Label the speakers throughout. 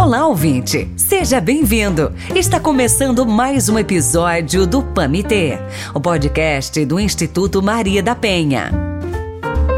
Speaker 1: Olá, ouvinte! Seja bem-vindo! Está começando mais um episódio do PAMITê, o podcast do Instituto Maria da Penha.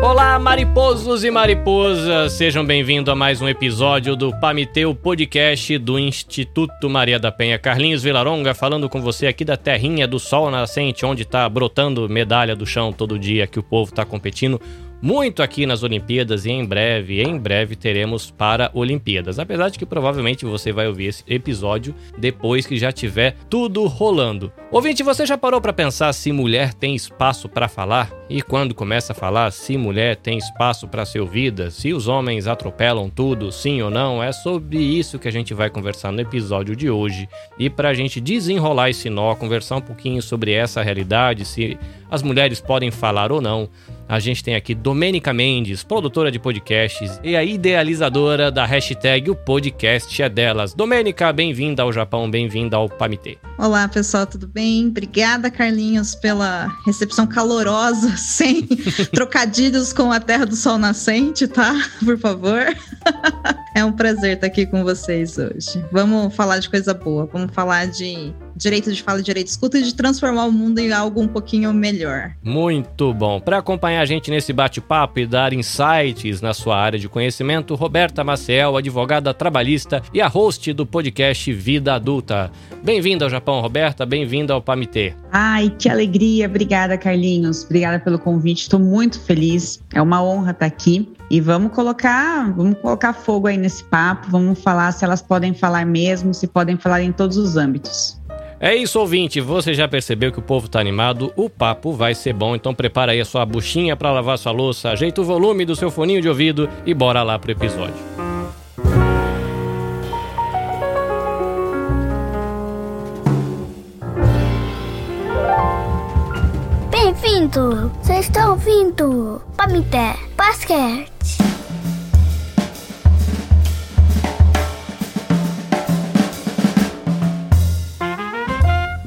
Speaker 2: Olá, mariposos e mariposas! Sejam bem-vindos a mais um episódio do Pamiteu Podcast do Instituto Maria da Penha. Carlinhos Vilaronga falando com você aqui da terrinha do sol nascente, onde está brotando medalha do chão todo dia que o povo está competindo muito aqui nas Olimpíadas e em breve, em breve teremos para Olimpíadas. Apesar de que provavelmente você vai ouvir esse episódio depois que já tiver tudo rolando. Ouvinte, você já parou para pensar se mulher tem espaço para falar? E quando começa a falar se mulher tem espaço para ser ouvida, se os homens atropelam tudo, sim ou não? É sobre isso que a gente vai conversar no episódio de hoje. E para a gente desenrolar esse nó, conversar um pouquinho sobre essa realidade, se as mulheres podem falar ou não, a gente tem aqui Domênica Mendes, produtora de podcasts e a idealizadora da hashtag O Podcast é Delas. Domênica, bem-vinda ao Japão, bem-vinda ao Pamitê.
Speaker 3: Olá, pessoal, tudo bem? Obrigada, Carlinhos, pela recepção calorosa, sem trocadilhos com a Terra do Sol Nascente, tá? Por favor. É um prazer estar aqui com vocês hoje. Vamos falar de coisa boa, vamos falar de direito de fala e direito de escuta e de transformar o mundo em algo um pouquinho melhor.
Speaker 2: Muito bom. Para acompanhar a gente nesse bate-papo e dar insights na sua área de conhecimento, Roberta Maciel, advogada trabalhista e a host do podcast Vida Adulta. Bem-vinda ao Japão, Roberta. Bem-vinda ao Pamitê.
Speaker 4: Ai, que alegria. Obrigada, Carlinhos. Obrigada pelo convite. Estou muito feliz. É uma honra estar aqui. E vamos colocar, vamos colocar fogo aí nesse papo, vamos falar se elas podem falar mesmo, se podem falar em todos os âmbitos.
Speaker 2: É isso, ouvinte. Você já percebeu que o povo tá animado? O papo vai ser bom. Então prepara aí a sua buchinha para lavar sua louça, ajeita o volume do seu foninho de ouvido e bora lá pro episódio.
Speaker 5: Bem-vindo! Vocês estão ouvindo Pamité Basquete.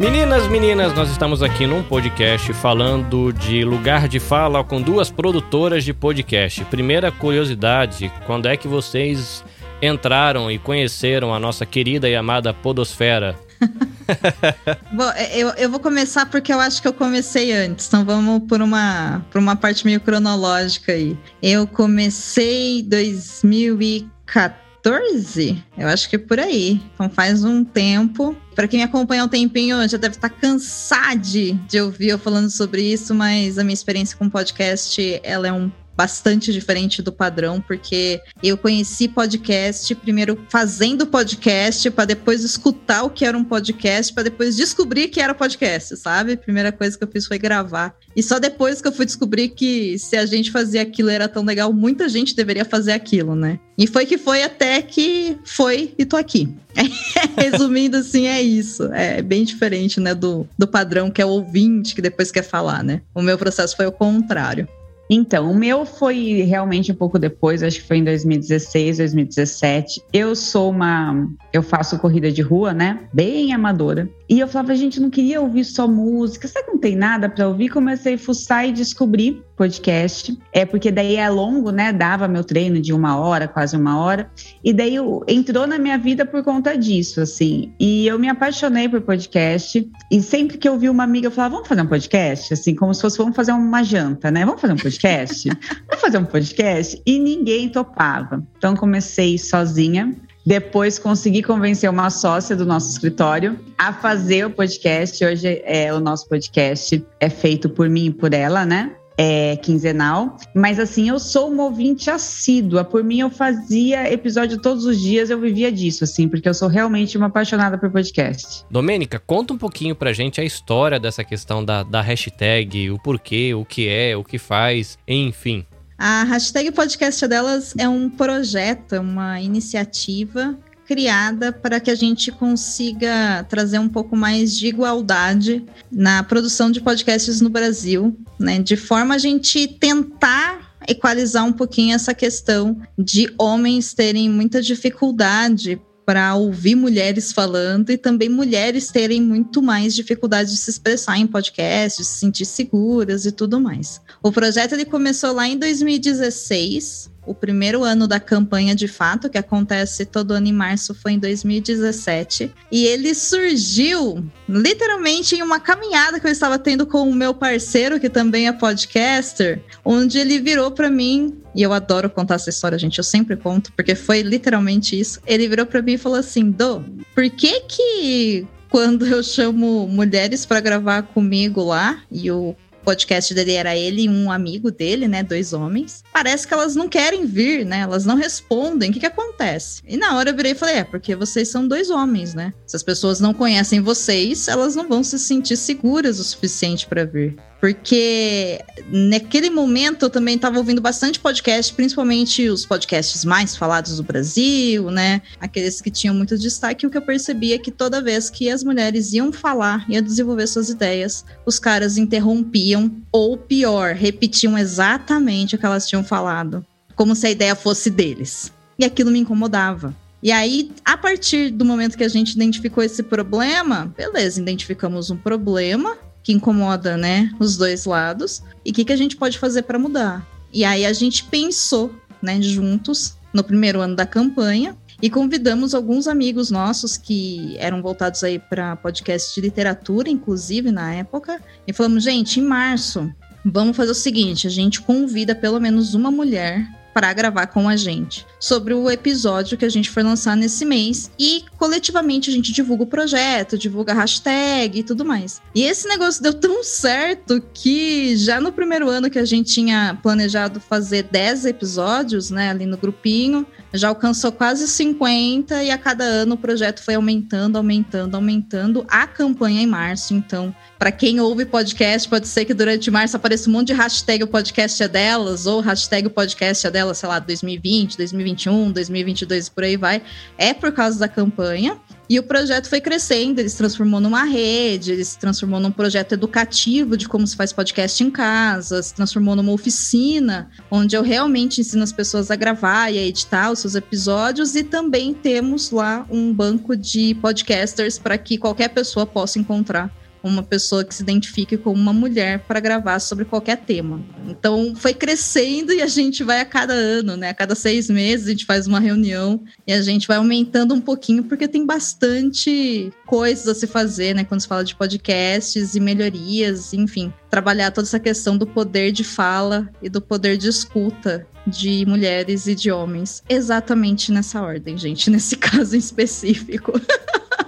Speaker 2: Meninas, meninas, nós estamos aqui num podcast falando de lugar de fala com duas produtoras de podcast. Primeira curiosidade, quando é que vocês entraram e conheceram a nossa querida e amada Podosfera?
Speaker 3: Bom, eu, eu vou começar porque eu acho que eu comecei antes, então vamos por uma, por uma parte meio cronológica aí. Eu comecei em 2014. 14? Eu acho que é por aí. Então faz um tempo. Para quem me acompanha um tempinho, já deve estar cansado de ouvir eu falando sobre isso, mas a minha experiência com podcast, ela é um bastante diferente do padrão, porque eu conheci podcast primeiro fazendo podcast, para depois escutar o que era um podcast, para depois descobrir que era podcast, sabe? A primeira coisa que eu fiz foi gravar. E só depois que eu fui descobrir que se a gente fazia aquilo era tão legal, muita gente deveria fazer aquilo, né? E foi que foi até que foi e tô aqui. Resumindo assim, é isso. É bem diferente, né, do, do padrão que é o ouvinte que depois quer falar, né? O meu processo foi o contrário.
Speaker 4: Então, o meu foi realmente um pouco depois, acho que foi em 2016, 2017. Eu sou uma. Eu faço corrida de rua, né? Bem amadora. E eu falava, gente, não queria ouvir só música. Será que não tem nada para ouvir? Comecei a fuçar e descobri podcast. É porque daí é longo, né? Dava meu treino de uma hora, quase uma hora. E daí entrou na minha vida por conta disso, assim. E eu me apaixonei por podcast. E sempre que eu vi uma amiga, eu falava, vamos fazer um podcast? Assim, como se fosse, vamos fazer uma janta, né? Vamos fazer um podcast? vamos fazer um podcast? E ninguém topava. Então comecei sozinha. Depois consegui convencer uma sócia do nosso escritório a fazer o podcast. Hoje é o nosso podcast é feito por mim e por ela, né? É quinzenal, mas assim, eu sou uma ouvinte assídua. Por mim, eu fazia episódio todos os dias, eu vivia disso, assim, porque eu sou realmente uma apaixonada por podcast.
Speaker 2: Domênica, conta um pouquinho pra gente a história dessa questão da, da hashtag, o porquê, o que é, o que faz, enfim.
Speaker 3: A hashtag podcast delas é um projeto, é uma iniciativa criada para que a gente consiga trazer um pouco mais de igualdade na produção de podcasts no Brasil, né? De forma a gente tentar equalizar um pouquinho essa questão de homens terem muita dificuldade para ouvir mulheres falando e também mulheres terem muito mais dificuldade de se expressar em podcast, de se sentir seguras e tudo mais. O projeto ele começou lá em 2016 o primeiro ano da campanha de fato, que acontece todo ano em março, foi em 2017. E ele surgiu literalmente em uma caminhada que eu estava tendo com o meu parceiro, que também é podcaster, onde ele virou para mim, e eu adoro contar essa história, gente, eu sempre conto, porque foi literalmente isso. Ele virou para mim e falou assim: "Do, por que que quando eu chamo mulheres para gravar comigo lá e o podcast dele era ele e um amigo dele, né? Dois homens. Parece que elas não querem vir, né? Elas não respondem. O que, que acontece? E na hora eu virei e falei: é, porque vocês são dois homens, né? Se as pessoas não conhecem vocês, elas não vão se sentir seguras o suficiente para vir porque naquele momento eu também estava ouvindo bastante podcast, principalmente os podcasts mais falados do Brasil, né? Aqueles que tinham muito destaque. O que eu percebia é que toda vez que as mulheres iam falar, iam desenvolver suas ideias, os caras interrompiam, ou pior, repetiam exatamente o que elas tinham falado, como se a ideia fosse deles. E aquilo me incomodava. E aí, a partir do momento que a gente identificou esse problema, beleza, identificamos um problema, que incomoda, né, os dois lados, e o que, que a gente pode fazer para mudar. E aí a gente pensou, né, juntos, no primeiro ano da campanha, e convidamos alguns amigos nossos que eram voltados aí para podcast de literatura, inclusive na época, e falamos, gente, em março, vamos fazer o seguinte: a gente convida pelo menos uma mulher para gravar com a gente sobre o episódio que a gente for lançar nesse mês e coletivamente a gente divulga o projeto, divulga a hashtag e tudo mais. E esse negócio deu tão certo que já no primeiro ano que a gente tinha planejado fazer 10 episódios, né, ali no grupinho, já alcançou quase 50 e a cada ano o projeto foi aumentando, aumentando, aumentando. A campanha em março, então, para quem ouve podcast, pode ser que durante março apareça um monte de hashtag o podcast é delas, ou hashtag o podcast é delas, sei lá, 2020, 2021, 2022 por aí vai. É por causa da campanha. E o projeto foi crescendo, ele se transformou numa rede, ele se transformou num projeto educativo de como se faz podcast em casa, se transformou numa oficina, onde eu realmente ensino as pessoas a gravar e a editar os seus episódios, e também temos lá um banco de podcasters para que qualquer pessoa possa encontrar uma pessoa que se identifique como uma mulher para gravar sobre qualquer tema. Então foi crescendo e a gente vai a cada ano, né? A cada seis meses a gente faz uma reunião e a gente vai aumentando um pouquinho porque tem bastante coisas a se fazer, né? Quando se fala de podcasts e melhorias, enfim, trabalhar toda essa questão do poder de fala e do poder de escuta de mulheres e de homens. Exatamente nessa ordem, gente, nesse caso em específico.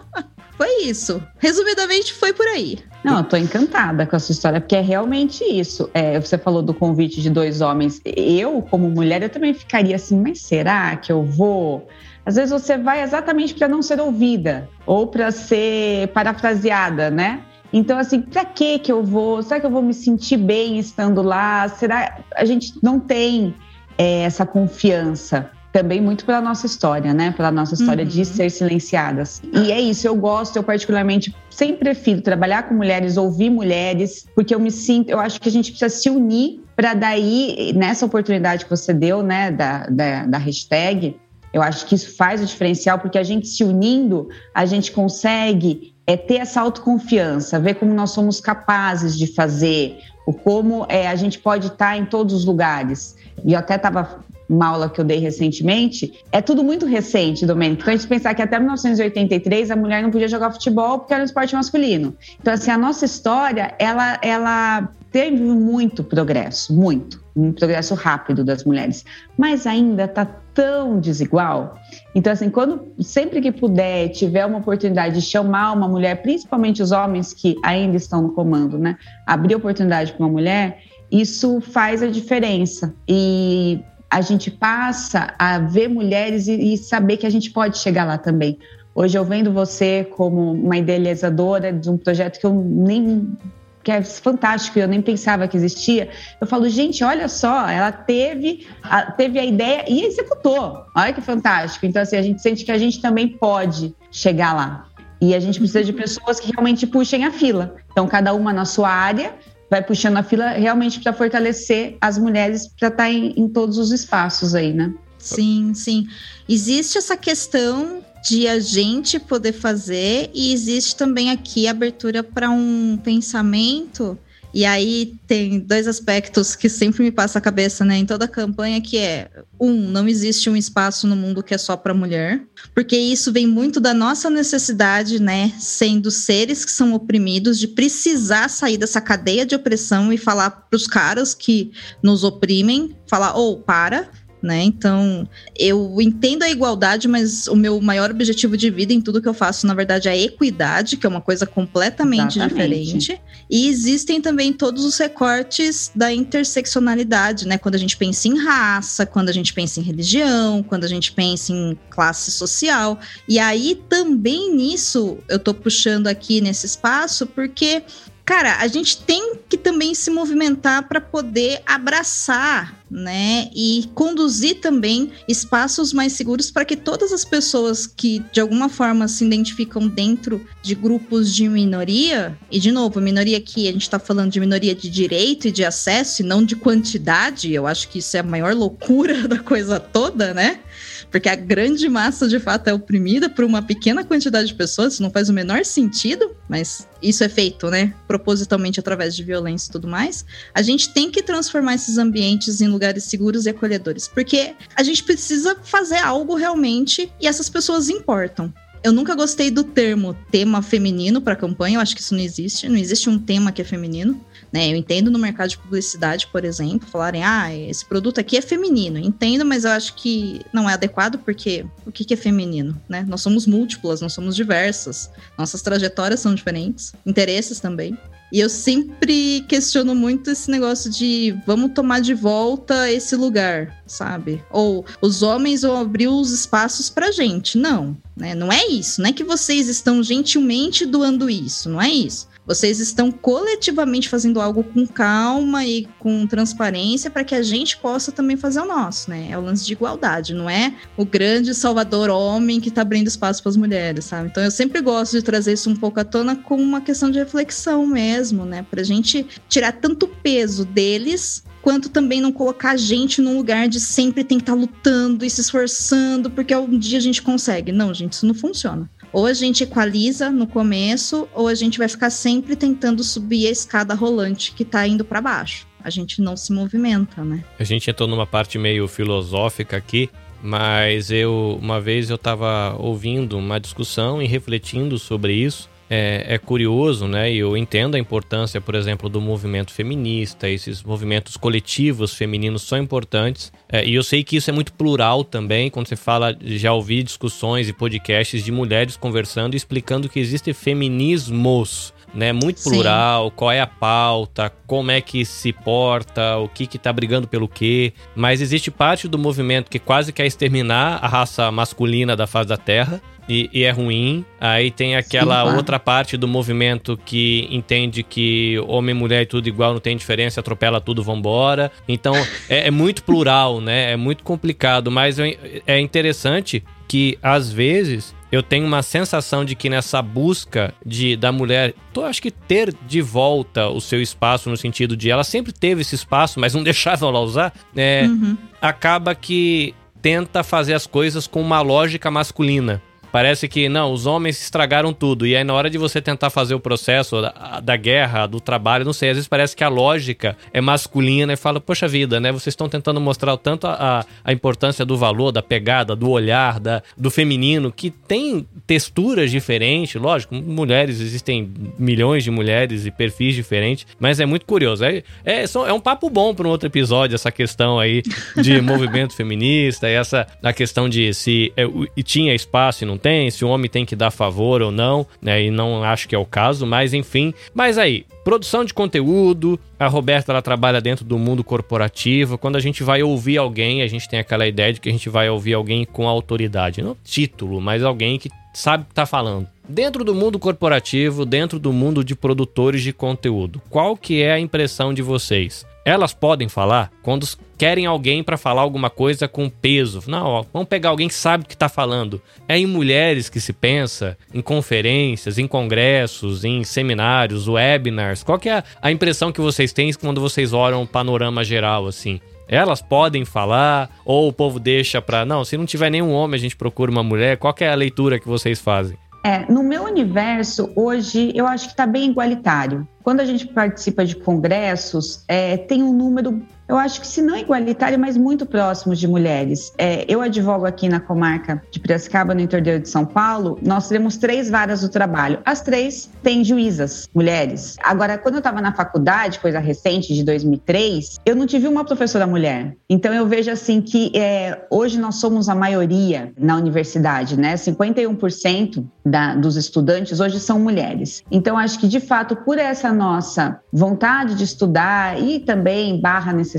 Speaker 3: foi isso. Resumidamente, foi por aí.
Speaker 4: Não, eu tô encantada com essa história, porque é realmente isso. É, você falou do convite de dois homens. Eu, como mulher, eu também ficaria assim, mas será que eu vou? Às vezes você vai exatamente para não ser ouvida ou para ser parafraseada, né? Então, assim, para que que eu vou? Será que eu vou me sentir bem estando lá? Será a gente não tem é, essa confiança? Também muito pela nossa história, né? Pela nossa história uhum. de ser silenciadas. E é isso, eu gosto, eu particularmente sempre prefiro trabalhar com mulheres, ouvir mulheres, porque eu me sinto, eu acho que a gente precisa se unir para daí, nessa oportunidade que você deu, né, da, da, da hashtag, eu acho que isso faz o diferencial, porque a gente se unindo, a gente consegue é, ter essa autoconfiança, ver como nós somos capazes de fazer, o como é, a gente pode estar em todos os lugares. E eu até estava uma aula que eu dei recentemente, é tudo muito recente, Domênico. Então, a gente pensar que até 1983 a mulher não podia jogar futebol porque era um esporte masculino. Então, assim, a nossa história, ela, ela teve muito progresso, muito, um progresso rápido das mulheres, mas ainda está tão desigual. Então, assim, quando sempre que puder, tiver uma oportunidade de chamar uma mulher, principalmente os homens que ainda estão no comando, né, abrir oportunidade para uma mulher, isso faz a diferença. E a gente passa a ver mulheres e, e, saber que a gente pode chegar lá também. Hoje eu vendo você como uma idealizadora de um projeto que eu nem que é fantástico, eu nem pensava que existia. Eu falo, gente, olha só, ela teve a, teve a ideia e executou. Olha que fantástico. Então, assim, a gente sente que a gente também pode chegar lá. E a gente precisa de pessoas que realmente puxem a fila. Então, cada uma na sua área, vai puxando a fila realmente para fortalecer as mulheres para estar tá em, em todos os espaços aí, né?
Speaker 3: Sim, sim. Existe essa questão de a gente poder fazer e existe também aqui abertura para um pensamento e aí tem dois aspectos que sempre me passa a cabeça, né, em toda a campanha, que é um, não existe um espaço no mundo que é só para mulher, porque isso vem muito da nossa necessidade, né, sendo seres que são oprimidos, de precisar sair dessa cadeia de opressão e falar para os caras que nos oprimem, falar, ou oh, para, né? Então, eu entendo a igualdade, mas o meu maior objetivo de vida em tudo que eu faço, na verdade, é a equidade, que é uma coisa completamente Exatamente. diferente. E existem também todos os recortes da interseccionalidade, né? Quando a gente pensa em raça, quando a gente pensa em religião, quando a gente pensa em classe social. E aí também nisso eu tô puxando aqui nesse espaço, porque cara, a gente tem que também se movimentar para poder abraçar, né, e conduzir também espaços mais seguros para que todas as pessoas que de alguma forma se identificam dentro de grupos de minoria, e de novo, minoria aqui a gente está falando de minoria de direito e de acesso e não de quantidade, eu acho que isso é a maior loucura da coisa toda, né? Porque a grande massa de fato é oprimida por uma pequena quantidade de pessoas, isso não faz o menor sentido, mas isso é feito, né, propositalmente através de violência e tudo mais. A gente tem que transformar esses ambientes em lugares seguros e acolhedores, porque a gente precisa fazer algo realmente e essas pessoas importam. Eu nunca gostei do termo tema feminino para campanha, eu acho que isso não existe. Não existe um tema que é feminino. Né? Eu entendo no mercado de publicidade, por exemplo, falarem, ah, esse produto aqui é feminino. Entendo, mas eu acho que não é adequado, porque o que, que é feminino? Né? Nós somos múltiplas, nós somos diversas. Nossas trajetórias são diferentes, interesses também. E eu sempre questiono muito esse negócio de vamos tomar de volta esse lugar, sabe? Ou os homens vão abrir os espaços pra gente. Não, né? Não é isso. Não é que vocês estão gentilmente doando isso. Não é isso. Vocês estão coletivamente fazendo algo com calma e com transparência para que a gente possa também fazer o nosso, né? É o lance de igualdade, não é o grande salvador homem que está abrindo espaço para as mulheres, sabe? Então eu sempre gosto de trazer isso um pouco à tona como uma questão de reflexão mesmo, né? Para a gente tirar tanto peso deles quanto também não colocar a gente num lugar de sempre tem que estar tá lutando e se esforçando porque um dia a gente consegue. Não, gente, isso não funciona. Ou a gente equaliza no começo, ou a gente vai ficar sempre tentando subir a escada rolante que tá indo para baixo. A gente não se movimenta, né?
Speaker 2: A gente entrou numa parte meio filosófica aqui, mas eu uma vez eu estava ouvindo uma discussão e refletindo sobre isso é, é, curioso, né? E eu entendo a importância, por exemplo, do movimento feminista, esses movimentos coletivos femininos são importantes. É, e eu sei que isso é muito plural também, quando você fala, já ouvi discussões e podcasts de mulheres conversando e explicando que existem feminismos. Né, muito plural, Sim. qual é a pauta, como é que se porta, o que que tá brigando pelo quê. Mas existe parte do movimento que quase quer exterminar a raça masculina da face da Terra e, e, é ruim. Aí tem aquela Sim, outra parte do movimento que entende que homem, mulher e tudo igual, não tem diferença, atropela tudo, vambora. Então é, é muito plural, né? É muito complicado, mas é interessante que às vezes eu tenho uma sensação de que nessa busca de da mulher, tô acho que ter de volta o seu espaço no sentido de ela sempre teve esse espaço, mas não deixava ela usar, é, uhum. acaba que tenta fazer as coisas com uma lógica masculina. Parece que, não, os homens estragaram tudo. E aí, na hora de você tentar fazer o processo da, da guerra, do trabalho, não sei, às vezes parece que a lógica é masculina e fala, poxa vida, né? Vocês estão tentando mostrar tanto a, a importância do valor, da pegada, do olhar, da, do feminino, que tem texturas diferentes, lógico, mulheres, existem milhões de mulheres e perfis diferentes, mas é muito curioso. É, é, é um papo bom para um outro episódio, essa questão aí de movimento feminista, e essa a questão de se é, tinha espaço e não tem, se o homem tem que dar favor ou não, né? E não acho que é o caso, mas enfim. Mas aí, produção de conteúdo, a Roberta ela trabalha dentro do mundo corporativo. Quando a gente vai ouvir alguém, a gente tem aquela ideia de que a gente vai ouvir alguém com autoridade, não título, mas alguém que sabe o que está falando. Dentro do mundo corporativo, dentro do mundo de produtores de conteúdo, qual que é a impressão de vocês? Elas podem falar quando querem alguém para falar alguma coisa com peso. Não, ó, vamos pegar alguém que sabe o que está falando. É em mulheres que se pensa, em conferências, em congressos, em seminários, webinars. Qual que é a impressão que vocês têm quando vocês olham o panorama geral assim? Elas podem falar ou o povo deixa para não, se não tiver nenhum homem a gente procura uma mulher. Qual é a leitura que vocês fazem?
Speaker 4: É, no meu universo, hoje, eu acho que está bem igualitário. Quando a gente participa de congressos, é, tem um número eu acho que se não igualitário, mas muito próximos de mulheres. É, eu advogo aqui na comarca de Piracicaba, no interior de São Paulo, nós temos três varas do trabalho. As três têm juízas, mulheres. Agora, quando eu estava na faculdade, coisa recente, de 2003, eu não tive uma professora mulher. Então, eu vejo assim que é, hoje nós somos a maioria na universidade, né? 51% da, dos estudantes hoje são mulheres. Então, acho que de fato, por essa nossa vontade de estudar e também barra necessidade,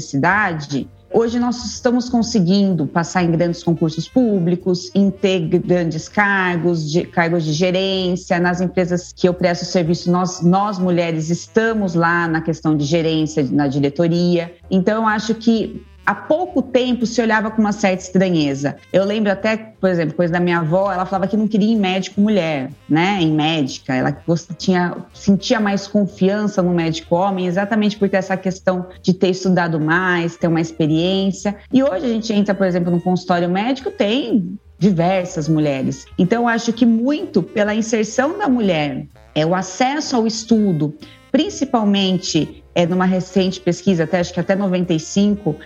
Speaker 4: Hoje nós estamos conseguindo passar em grandes concursos públicos, em ter grandes cargos, de, cargos de gerência. Nas empresas que eu presto serviço, nós, nós mulheres estamos lá na questão de gerência, na diretoria. Então, eu acho que há pouco tempo se olhava com uma certa estranheza. Eu lembro até, por exemplo, coisa da minha avó, ela falava que não queria ir em médico mulher, né? Em médica. Ela tinha, sentia mais confiança no médico homem, exatamente por ter essa questão de ter estudado mais, ter uma experiência. E hoje a gente entra, por exemplo, no consultório médico, tem diversas mulheres. Então, acho que muito pela inserção da mulher, é o acesso ao estudo, principalmente é, numa recente pesquisa, até acho que até 95,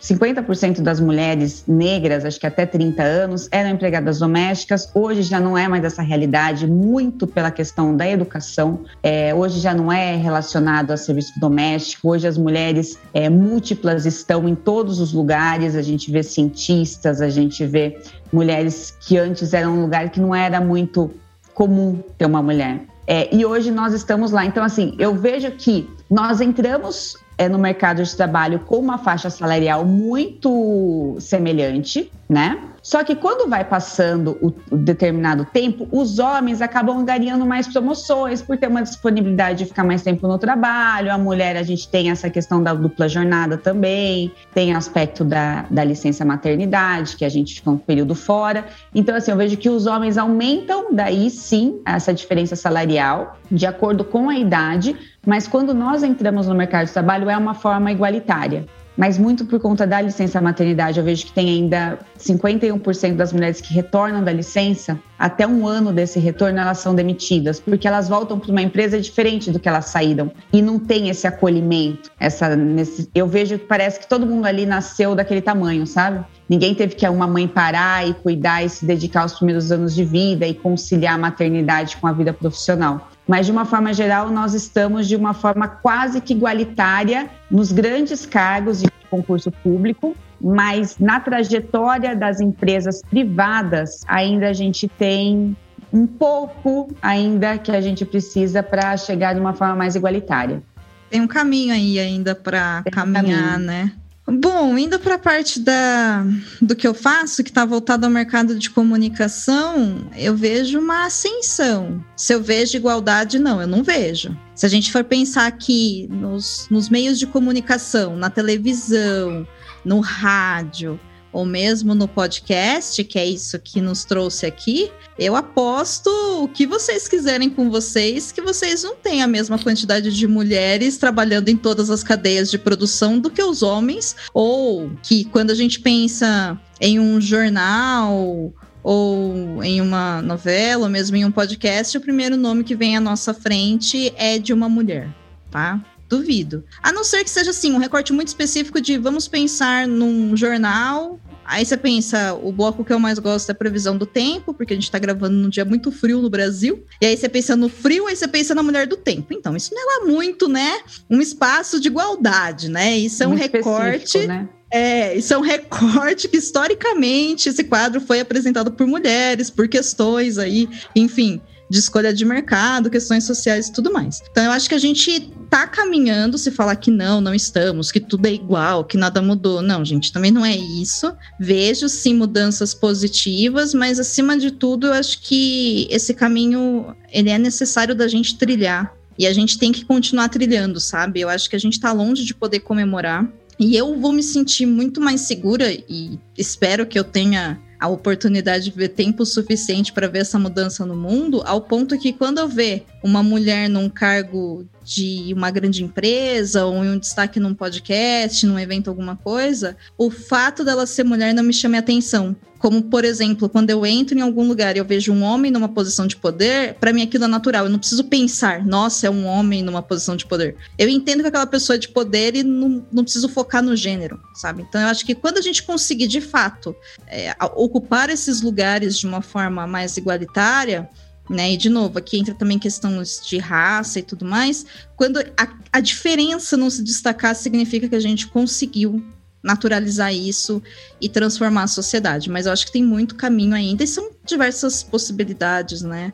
Speaker 4: 50% das mulheres negras, acho que até 30 anos, eram empregadas domésticas. Hoje já não é mais essa realidade, muito pela questão da educação. É, hoje já não é relacionado a serviço doméstico. Hoje as mulheres é, múltiplas estão em todos os lugares. A gente vê cientistas, a gente vê mulheres que antes eram um lugar que não era muito comum ter uma mulher. É, e hoje nós estamos lá. Então, assim, eu vejo que nós entramos é, no mercado de trabalho com uma faixa salarial muito semelhante, né? Só que quando vai passando o, determinado tempo, os homens acabam ganhando mais promoções por ter uma disponibilidade de ficar mais tempo no trabalho. A mulher, a gente tem essa questão da dupla jornada também, tem aspecto da, da licença maternidade, que a gente fica um período fora. Então, assim, eu vejo que os homens aumentam daí sim essa diferença salarial, de acordo com a idade, mas quando nós entramos no mercado de trabalho é uma forma igualitária mas muito por conta da licença maternidade. Eu vejo que tem ainda 51% das mulheres que retornam da licença, até um ano desse retorno elas são demitidas, porque elas voltam para uma empresa diferente do que elas saíram e não tem esse acolhimento. Essa, nesse, eu vejo que parece que todo mundo ali nasceu daquele tamanho, sabe? Ninguém teve que uma mãe parar e cuidar e se dedicar aos primeiros anos de vida e conciliar a maternidade com a vida profissional mas de uma forma geral nós estamos de uma forma quase que igualitária nos grandes cargos de concurso público, mas na trajetória das empresas privadas ainda a gente tem um pouco ainda que a gente precisa para chegar de uma forma mais igualitária.
Speaker 3: Tem um caminho aí ainda para caminhar, um né? Bom, indo para a parte da, do que eu faço, que está voltado ao mercado de comunicação, eu vejo uma ascensão. Se eu vejo igualdade, não, eu não vejo. Se a gente for pensar aqui nos, nos meios de comunicação, na televisão, no rádio, ou mesmo no podcast, que é isso que nos trouxe aqui, eu aposto o que vocês quiserem com vocês, que vocês não têm a mesma quantidade de mulheres trabalhando em todas as cadeias de produção do que os homens, ou que quando a gente pensa em um jornal ou em uma novela, ou mesmo em um podcast, o primeiro nome que vem à nossa frente é de uma mulher, tá? Duvido. A não ser que seja assim, um recorte muito específico de vamos pensar num jornal Aí você pensa, o bloco que eu mais gosto é a previsão do tempo, porque a gente tá gravando num dia muito frio no Brasil. E aí você pensa no frio, aí você pensa na mulher do tempo. Então, isso não é lá muito, né? Um espaço de igualdade, né? Isso é um muito recorte. Né? É, isso é um recorte que historicamente esse quadro foi apresentado por mulheres, por questões aí, enfim, de escolha de mercado, questões sociais e tudo mais. Então eu acho que a gente tá caminhando se falar que não, não estamos, que tudo é igual, que nada mudou. Não, gente, também não é isso. Vejo sim mudanças positivas, mas acima de tudo, eu acho que esse caminho ele é necessário da gente trilhar. E a gente tem que continuar trilhando, sabe? Eu acho que a gente tá longe de poder comemorar. E eu vou me sentir muito mais segura e espero que eu tenha a oportunidade de ver tempo suficiente para ver essa mudança no mundo, ao ponto que quando eu ver uma mulher num cargo de uma grande empresa ou em um destaque num podcast, num evento, alguma coisa, o fato dela ser mulher não me chame atenção. Como, por exemplo, quando eu entro em algum lugar e eu vejo um homem numa posição de poder, para mim aquilo é natural. Eu não preciso pensar, nossa, é um homem numa posição de poder. Eu entendo que aquela pessoa é de poder e não, não preciso focar no gênero, sabe? Então eu acho que quando a gente conseguir, de fato, é, ocupar esses lugares de uma forma mais igualitária, né? E de novo, aqui entra também questões de raça e tudo mais. Quando a, a diferença não se destacar, significa que a gente conseguiu naturalizar isso e transformar a sociedade. Mas eu acho que tem muito caminho ainda e são diversas possibilidades, né?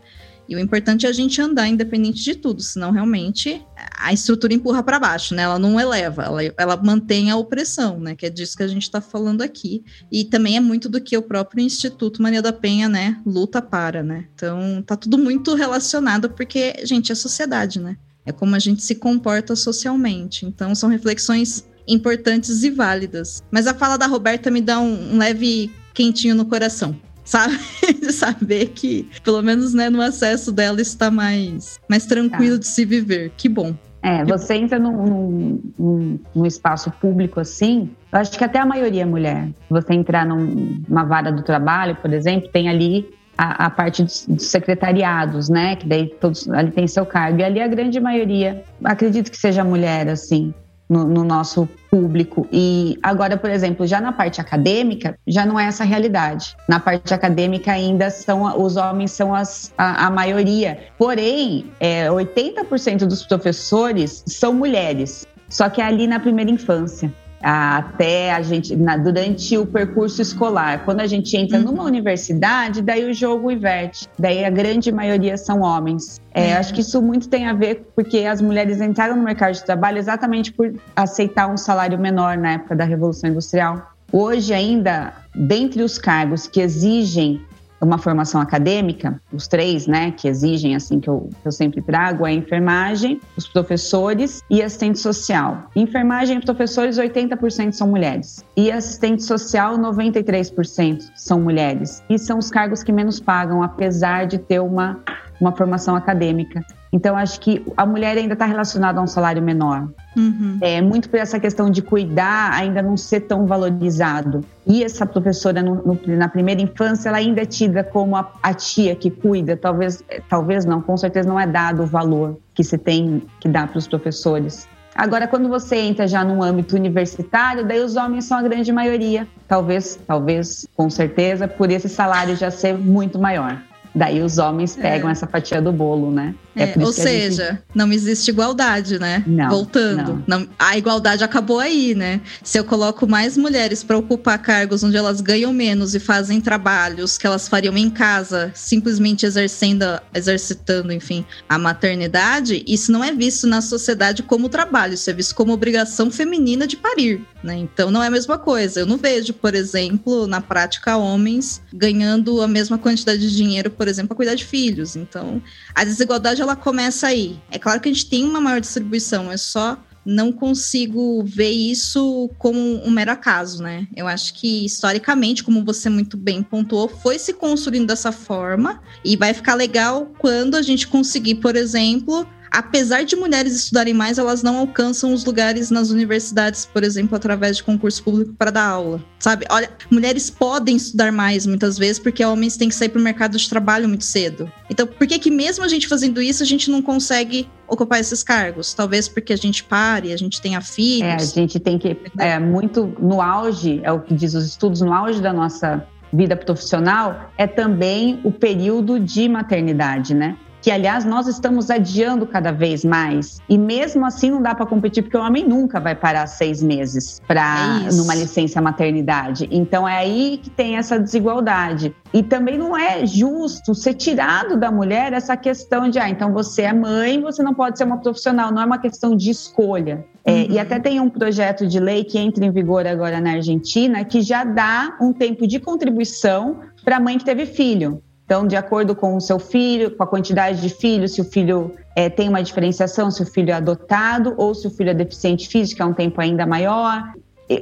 Speaker 3: E o importante é a gente andar independente de tudo, senão realmente a estrutura empurra para baixo, né? Ela não eleva, ela, ela mantém a opressão, né? Que é disso que a gente está falando aqui. E também é muito do que o próprio Instituto Maria da Penha, né, luta para, né? Então tá tudo muito relacionado porque, gente, é sociedade, né? É como a gente se comporta socialmente. Então são reflexões importantes e válidas. Mas a fala da Roberta me dá um, um leve quentinho no coração. Sabe? De saber que, pelo menos né, no acesso dela, está mais, mais tranquilo tá. de se viver. Que bom.
Speaker 4: É, você entra num, num, num, espaço público assim, eu acho que até a maioria é mulher. Você entrar numa vara do trabalho, por exemplo, tem ali a, a parte dos, dos, secretariados, né? Que daí todos ali tem seu cargo. E ali a grande maioria, acredito que seja mulher, assim no, no, nosso público. E agora, por exemplo, já na parte acadêmica, já não é essa realidade. Na parte acadêmica ainda são os homens são as, a, a maioria. Porém, é, 80% dos professores são mulheres. Só que é ali na primeira infância até a gente na, durante o percurso escolar. Quando a gente entra uhum. numa universidade, daí o jogo inverte. Daí a grande maioria são homens. É, uhum. Acho que isso muito tem a ver porque as mulheres entraram no mercado de trabalho exatamente por aceitar um salário menor na época da Revolução Industrial. Hoje ainda, dentre os cargos que exigem uma formação acadêmica, os três, né, que exigem, assim, que eu, que eu sempre trago, é a enfermagem, os professores e assistente social. Enfermagem e professores, 80% são mulheres. E assistente social, 93% são mulheres. E são os cargos que menos pagam, apesar de ter uma, uma formação acadêmica. Então, acho que a mulher ainda está relacionada a um salário menor. Uhum. É muito por essa questão de cuidar ainda não ser tão valorizado. E essa professora, no, no, na primeira infância, ela ainda é tida como a, a, tia que cuida. Talvez, talvez não, com certeza não é dado o valor que se tem que dar para os professores. Agora, quando você entra já num âmbito universitário, daí os homens são a grande maioria. Talvez, talvez, com certeza, por esse salário já ser muito maior. Daí os homens pegam é. essa fatia do bolo, né?
Speaker 3: É, é ou seja, gente... não existe igualdade, né?
Speaker 4: Não,
Speaker 3: Voltando.
Speaker 4: Não. Não,
Speaker 3: a igualdade acabou aí, né? Se eu coloco mais mulheres para ocupar cargos onde elas ganham menos e fazem trabalhos que elas fariam em casa, simplesmente exercendo, exercitando, enfim, a maternidade, isso não é visto na sociedade como trabalho, isso é visto como obrigação feminina de parir, né? Então não é a mesma coisa. Eu não vejo, por exemplo, na prática, homens ganhando a mesma quantidade de dinheiro, por exemplo, para cuidar de filhos. Então, a desigualdade ela começa aí. É claro que a gente tem uma maior distribuição, é só não consigo ver isso como um mero acaso, né? Eu acho que historicamente, como você muito bem pontuou, foi se construindo dessa forma e vai ficar legal quando a gente conseguir, por exemplo, apesar de mulheres estudarem mais, elas não alcançam os lugares nas universidades, por exemplo, através de concurso público para dar aula. Sabe? Olha, mulheres podem estudar mais muitas vezes porque homens têm que sair para o mercado de trabalho muito cedo. Então, por que que mesmo a gente fazendo isso, a gente não consegue ocupar esses cargos? Talvez porque a gente pare, a gente tenha filhos.
Speaker 4: É, a gente tem que é muito no auge, é o que diz os estudos, no auge da nossa vida profissional é também o período de maternidade, né? Que aliás nós estamos adiando cada vez mais. E mesmo assim não dá para competir porque o homem nunca vai parar seis meses para é numa licença maternidade. Então é aí que tem essa desigualdade. E também não é justo ser tirado da mulher essa questão de ah, então você é mãe, você não pode ser uma profissional. Não é uma questão de escolha. É, uhum. E até tem um projeto de lei que entra em vigor agora na Argentina que já dá um tempo de contribuição para a mãe que teve filho. Então, de acordo com o seu filho, com a quantidade de filhos, se o filho é, tem uma diferenciação, se o filho é adotado ou se o filho é deficiente físico, é um tempo ainda maior.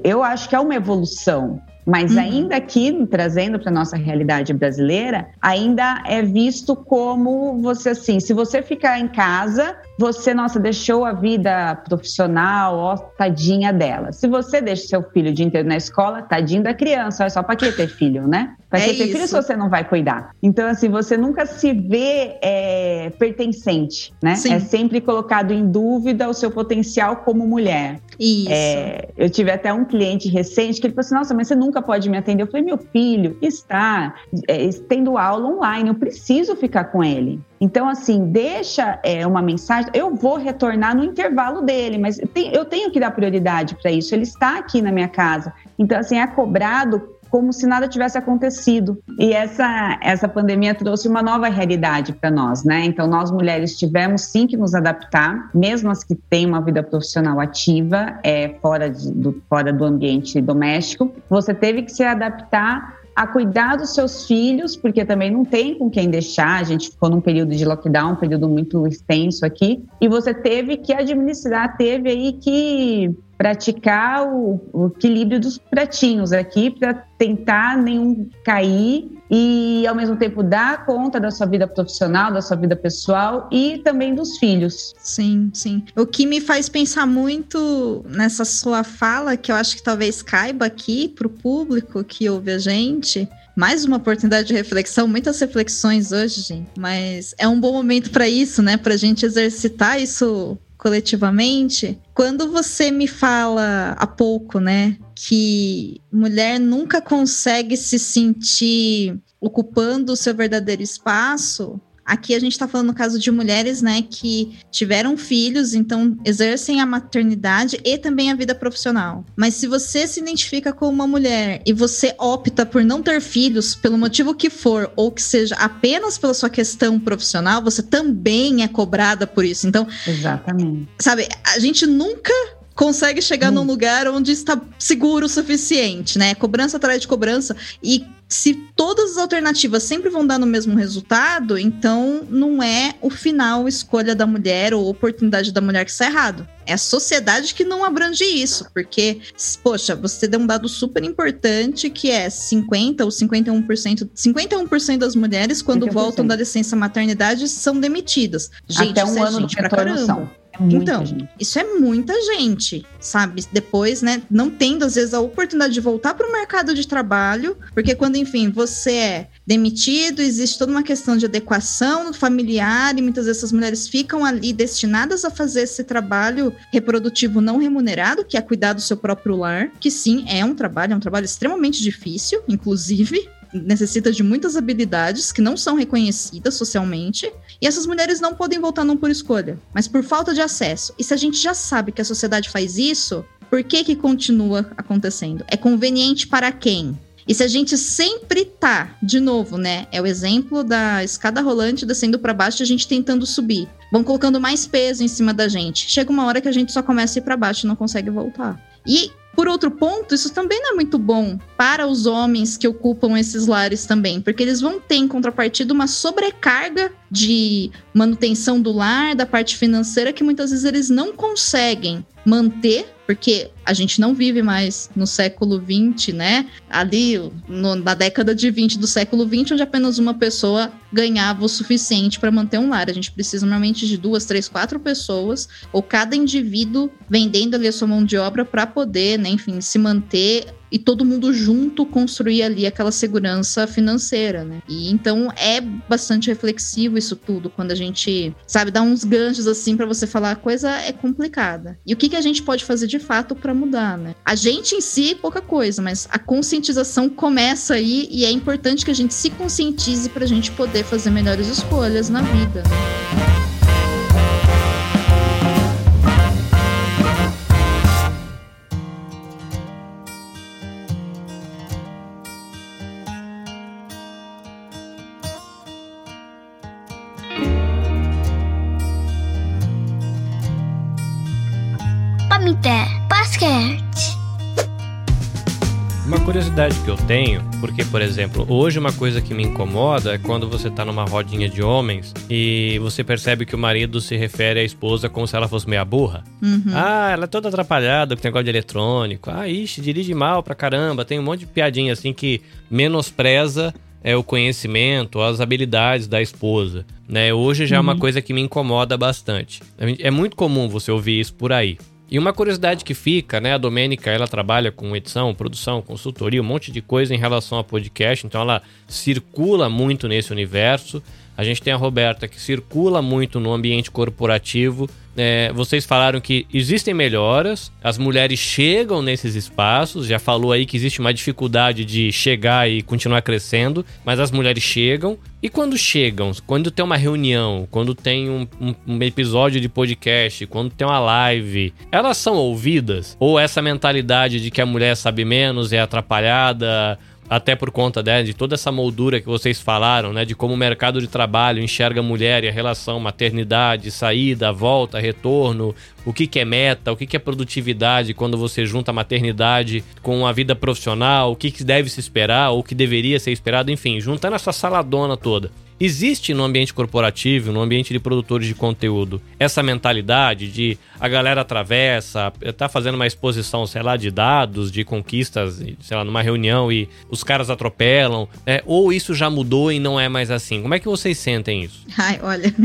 Speaker 4: Eu acho que é uma evolução. Mas uhum. ainda aqui, trazendo para nossa realidade brasileira, ainda é visto como você assim, se você ficar em casa, você, nossa, deixou a vida profissional, ó, tadinha dela. Se você deixa seu filho o dia inteiro na escola, tadinho da criança, olha só, pra que ter filho, né? Pra que é ter isso. filho se você não vai cuidar? Então, assim, você nunca se vê é, pertencente, né? Sim. É sempre colocado em dúvida o seu potencial como mulher.
Speaker 3: Isso.
Speaker 4: É, eu tive até um cliente recente que ele falou assim: Nossa, mas você nunca pode me atender. Eu falei: Meu filho está é, tendo aula online, eu preciso ficar com ele. Então, assim, deixa é, uma mensagem. Eu vou retornar no intervalo dele, mas eu tenho que dar prioridade para isso. Ele está aqui na minha casa. Então, assim, é cobrado como se nada tivesse acontecido. E essa, essa pandemia trouxe uma nova realidade para nós, né? Então, nós mulheres tivemos sim que nos adaptar, mesmo as que têm uma vida profissional ativa, é, fora, de, do, fora do ambiente doméstico, você teve que se adaptar a cuidar dos seus filhos, porque também não tem com quem deixar. A gente ficou num período de lockdown, um período muito extenso aqui, e você teve que administrar, teve aí que praticar o, o equilíbrio dos pratinhos aqui para tentar nenhum cair e ao mesmo tempo dar conta da sua vida profissional, da sua vida pessoal e também dos filhos.
Speaker 3: Sim, sim. O que me faz pensar muito nessa sua fala, que eu acho que talvez caiba aqui para o público que ouve a gente, mais uma oportunidade de reflexão, muitas reflexões hoje, gente, mas é um bom momento para isso, né? Para a gente exercitar isso coletivamente. Quando você me fala há pouco, né, que mulher nunca consegue se sentir ocupando o seu verdadeiro espaço, Aqui a gente está falando no caso de mulheres, né, que tiveram filhos, então exercem a maternidade e também a vida profissional. Mas se você se identifica como uma mulher e você opta por não ter filhos, pelo motivo que for, ou que seja apenas pela sua questão profissional, você também é cobrada por isso. Então,
Speaker 4: exatamente.
Speaker 3: Sabe, a gente nunca consegue chegar hum. num lugar onde está seguro o suficiente, né? Cobrança atrás de cobrança. E se todas as alternativas sempre vão dar no mesmo resultado, então não é o final escolha da mulher ou oportunidade da mulher que está errado. É a sociedade que não abrange isso, porque, poxa, você deu um dado super importante que é 50 ou 51%, 51% das mulheres, quando 50%. voltam da licença maternidade, são demitidas.
Speaker 4: Gente, Até um é ano gente pra caramba.
Speaker 3: Muita então, gente. isso é muita gente, sabe? Depois, né, não tendo às vezes a oportunidade de voltar para o mercado de trabalho, porque quando, enfim, você é demitido, existe toda uma questão de adequação familiar e muitas vezes essas mulheres ficam ali destinadas a fazer esse trabalho reprodutivo não remunerado, que é cuidar do seu próprio lar, que sim, é um trabalho, é um trabalho extremamente difícil, inclusive, necessita de muitas habilidades que não são reconhecidas socialmente, e essas mulheres não podem voltar não por escolha, mas por falta de acesso. E se a gente já sabe que a sociedade faz isso, por que que continua acontecendo? É conveniente para quem? E se a gente sempre tá, de novo, né? É o exemplo da escada rolante descendo para baixo e a gente tentando subir. Vão colocando mais peso em cima da gente. Chega uma hora que a gente só começa a ir para baixo e não consegue voltar. E por outro ponto, isso também não é muito bom para os homens que ocupam esses lares também, porque eles vão ter em contrapartida uma sobrecarga de manutenção do lar, da parte financeira, que muitas vezes eles não conseguem manter porque a gente não vive mais no século XX, né? Ali, no, na década de 20 do século XX, onde apenas uma pessoa ganhava o suficiente para manter um lar. A gente precisa normalmente de duas, três, quatro pessoas, ou cada indivíduo vendendo ali a sua mão de obra para poder, né, enfim, se manter e todo mundo junto construir ali aquela segurança financeira, né? E então é bastante reflexivo isso tudo quando a gente, sabe, dá uns ganchos assim para você falar a coisa é complicada. E o que, que a gente pode fazer de fato para mudar, né? A gente em si pouca coisa, mas a conscientização começa aí e é importante que a gente se conscientize para a gente poder fazer melhores escolhas na vida. Né?
Speaker 2: Curiosidade que eu tenho, porque, por exemplo, hoje uma coisa que me incomoda é quando você tá numa rodinha de homens e você percebe que o marido se refere à esposa como se ela fosse meia burra. Uhum. Ah, ela é toda atrapalhada com negócio de eletrônico. Ah, ixi, dirige mal pra caramba. Tem um monte de piadinha assim que menospreza é, o conhecimento, as habilidades da esposa. Né? Hoje já uhum. é uma uhum. coisa que me incomoda bastante. É muito comum você ouvir isso por aí. E uma curiosidade que fica, né? A Domênica, ela trabalha com edição, produção, consultoria, um monte de coisa em relação a podcast, então ela circula muito nesse universo. A gente tem a Roberta que circula muito no ambiente corporativo é, vocês falaram que existem melhoras, as mulheres chegam nesses espaços, já falou aí que existe uma dificuldade de chegar e continuar crescendo, mas as mulheres chegam. E quando chegam, quando tem uma reunião, quando tem um, um, um episódio de podcast, quando tem uma live, elas são ouvidas? Ou essa mentalidade de que a mulher sabe menos, é atrapalhada, até por conta né, de toda essa moldura que vocês falaram, né, de como o mercado de trabalho enxerga a mulher e a relação maternidade, saída, volta, retorno, o que, que é meta, o que, que é produtividade quando você junta a maternidade com a vida profissional, o que, que deve se esperar, ou o que deveria ser esperado, enfim, juntando essa saladona toda. Existe no ambiente corporativo, no ambiente de produtores de conteúdo, essa mentalidade de a galera atravessa, tá fazendo uma exposição, sei lá, de dados, de conquistas, sei lá, numa reunião e os caras atropelam, é, ou isso já mudou e não é mais assim? Como é que vocês sentem isso?
Speaker 3: Ai, olha.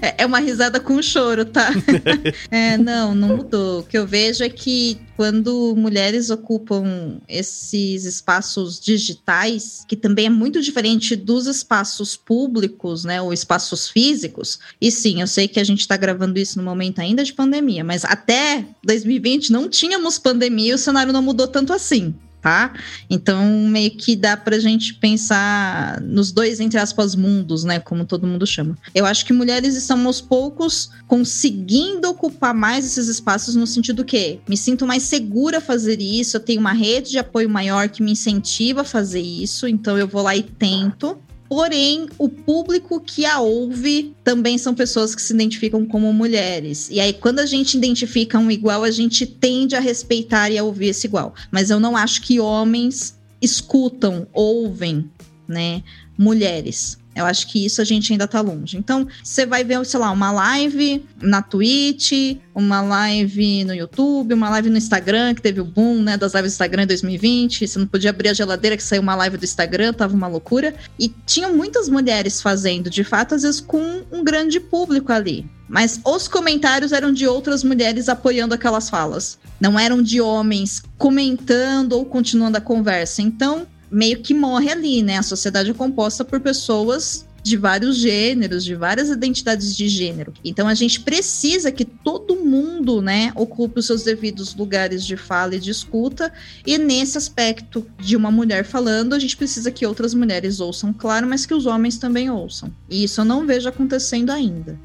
Speaker 3: É, é uma risada com choro, tá? é, não, não mudou. O que eu vejo é que quando mulheres ocupam esses espaços digitais, que também é muito diferente dos espaços públicos, né, ou espaços físicos. E sim, eu sei que a gente está gravando isso no momento ainda de pandemia, mas até 2020 não tínhamos pandemia e o cenário não mudou tanto assim tá? Então, meio que dá pra gente pensar nos dois, entre aspas, mundos, né? Como todo mundo chama. Eu acho que mulheres estão aos poucos conseguindo ocupar mais esses espaços no sentido que me sinto mais segura fazer isso, eu tenho uma rede de apoio maior que me incentiva a fazer isso, então eu vou lá e tento. Porém, o público que a ouve também são pessoas que se identificam como mulheres. E aí, quando a gente identifica um igual, a gente tende a respeitar e a ouvir esse igual. Mas eu não acho que homens escutam, ouvem, né, mulheres. Eu acho que isso a gente ainda tá longe. Então, você vai ver, sei lá, uma live na Twitch, uma live no YouTube, uma live no Instagram, que teve o boom, né, das lives do Instagram em 2020. Você não podia abrir a geladeira que saiu uma live do Instagram, tava uma loucura. E tinham muitas mulheres fazendo, de fato, às vezes com um grande público ali. Mas os comentários eram de outras mulheres apoiando aquelas falas. Não eram de homens comentando ou continuando a conversa. Então, meio que morre ali, né? A sociedade é composta por pessoas de vários gêneros, de várias identidades de gênero. Então a gente precisa que todo mundo, né, ocupe os seus devidos lugares de fala e de escuta. E nesse aspecto de uma mulher falando, a gente precisa que outras mulheres ouçam, claro, mas que os homens também ouçam. E isso eu não vejo acontecendo ainda.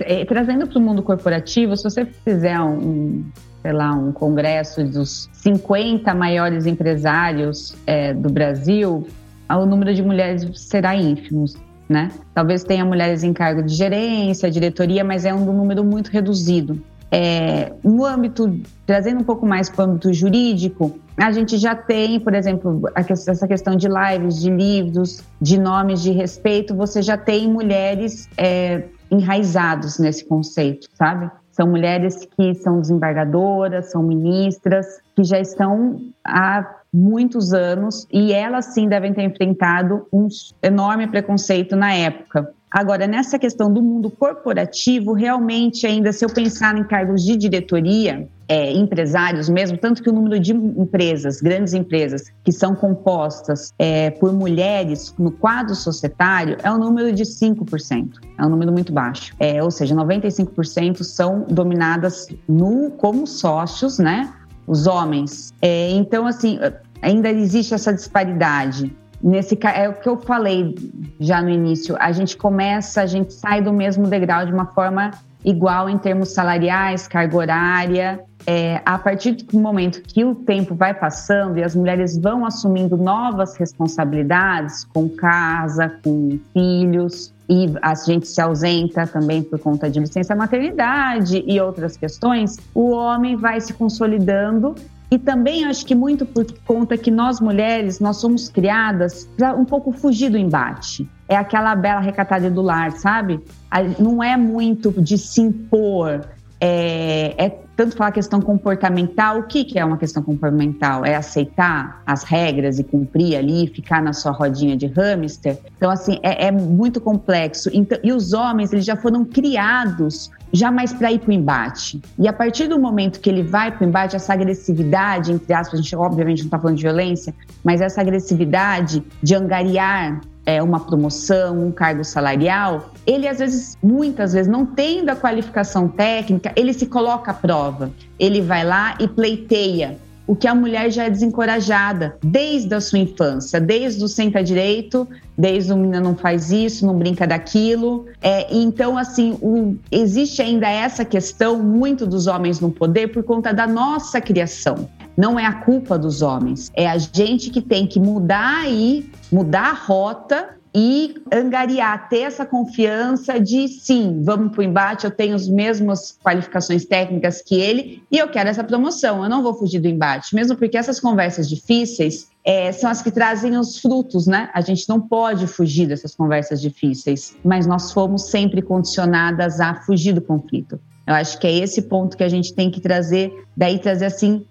Speaker 4: É, trazendo para o mundo corporativo, se você fizer um, sei lá, um congresso dos 50 maiores empresários é, do Brasil, o número de mulheres será ínfimo, né? Talvez tenha mulheres em cargo de gerência, diretoria, mas é um número muito reduzido. É, no âmbito, trazendo um pouco mais para o âmbito jurídico, a gente já tem, por exemplo, essa questão de lives, de livros, de nomes de respeito, você já tem mulheres é, enraizados nesse conceito, sabe? São mulheres que são desembargadoras, são ministras, que já estão há muitos anos e elas sim devem ter enfrentado um enorme preconceito na época. Agora, nessa questão do mundo corporativo, realmente, ainda se eu pensar em cargos de diretoria, é, empresários mesmo, tanto que o número de empresas, grandes empresas, que são compostas é, por mulheres no quadro societário é um número de 5%. É um número muito baixo. É, ou seja, 95% são dominadas no, como sócios, né? Os homens. É, então, assim, ainda existe essa disparidade. Nesse é o que eu falei já no início. A gente começa, a gente sai do mesmo degrau de uma forma igual em termos salariais, carga horária. É, a partir do momento que o tempo vai passando e as mulheres vão assumindo novas responsabilidades com casa, com filhos, e a gente se ausenta também por conta de licença maternidade e outras questões, o homem vai se consolidando e também acho que muito por conta que nós mulheres, nós somos criadas para um pouco fugir do embate. É aquela bela recatada do lar, sabe? Não é muito de se impor. É, é tanto falar questão comportamental, o que, que é uma questão comportamental? É aceitar as regras e cumprir ali, ficar na sua rodinha de hamster? Então, assim, é, é muito complexo. Então, e os homens, eles já foram criados jamais para ir para o embate. E a partir do momento que ele vai para o embate, essa agressividade, entre aspas, a gente obviamente não está falando de violência, mas essa agressividade de angariar é, uma promoção, um cargo salarial, ele às vezes, muitas vezes, não tendo a qualificação técnica, ele se coloca à prova. Ele vai lá e pleiteia o que a mulher já é desencorajada desde a sua infância, desde o senta direito, desde o menino não faz isso, não brinca daquilo. É, então, assim, o, existe ainda essa questão muito dos homens no poder por conta da nossa criação. Não é a culpa dos homens, é a gente que tem que mudar aí, mudar a rota e angariar, ter essa confiança de sim, vamos para o embate, eu tenho as mesmas qualificações técnicas que ele e eu quero essa promoção, eu não vou fugir do embate, mesmo porque essas conversas difíceis é, são as que trazem os frutos, né? A gente não pode fugir dessas conversas difíceis, mas nós fomos sempre condicionadas a fugir do conflito. Eu acho que é esse ponto que a gente tem que trazer, daí trazer assim,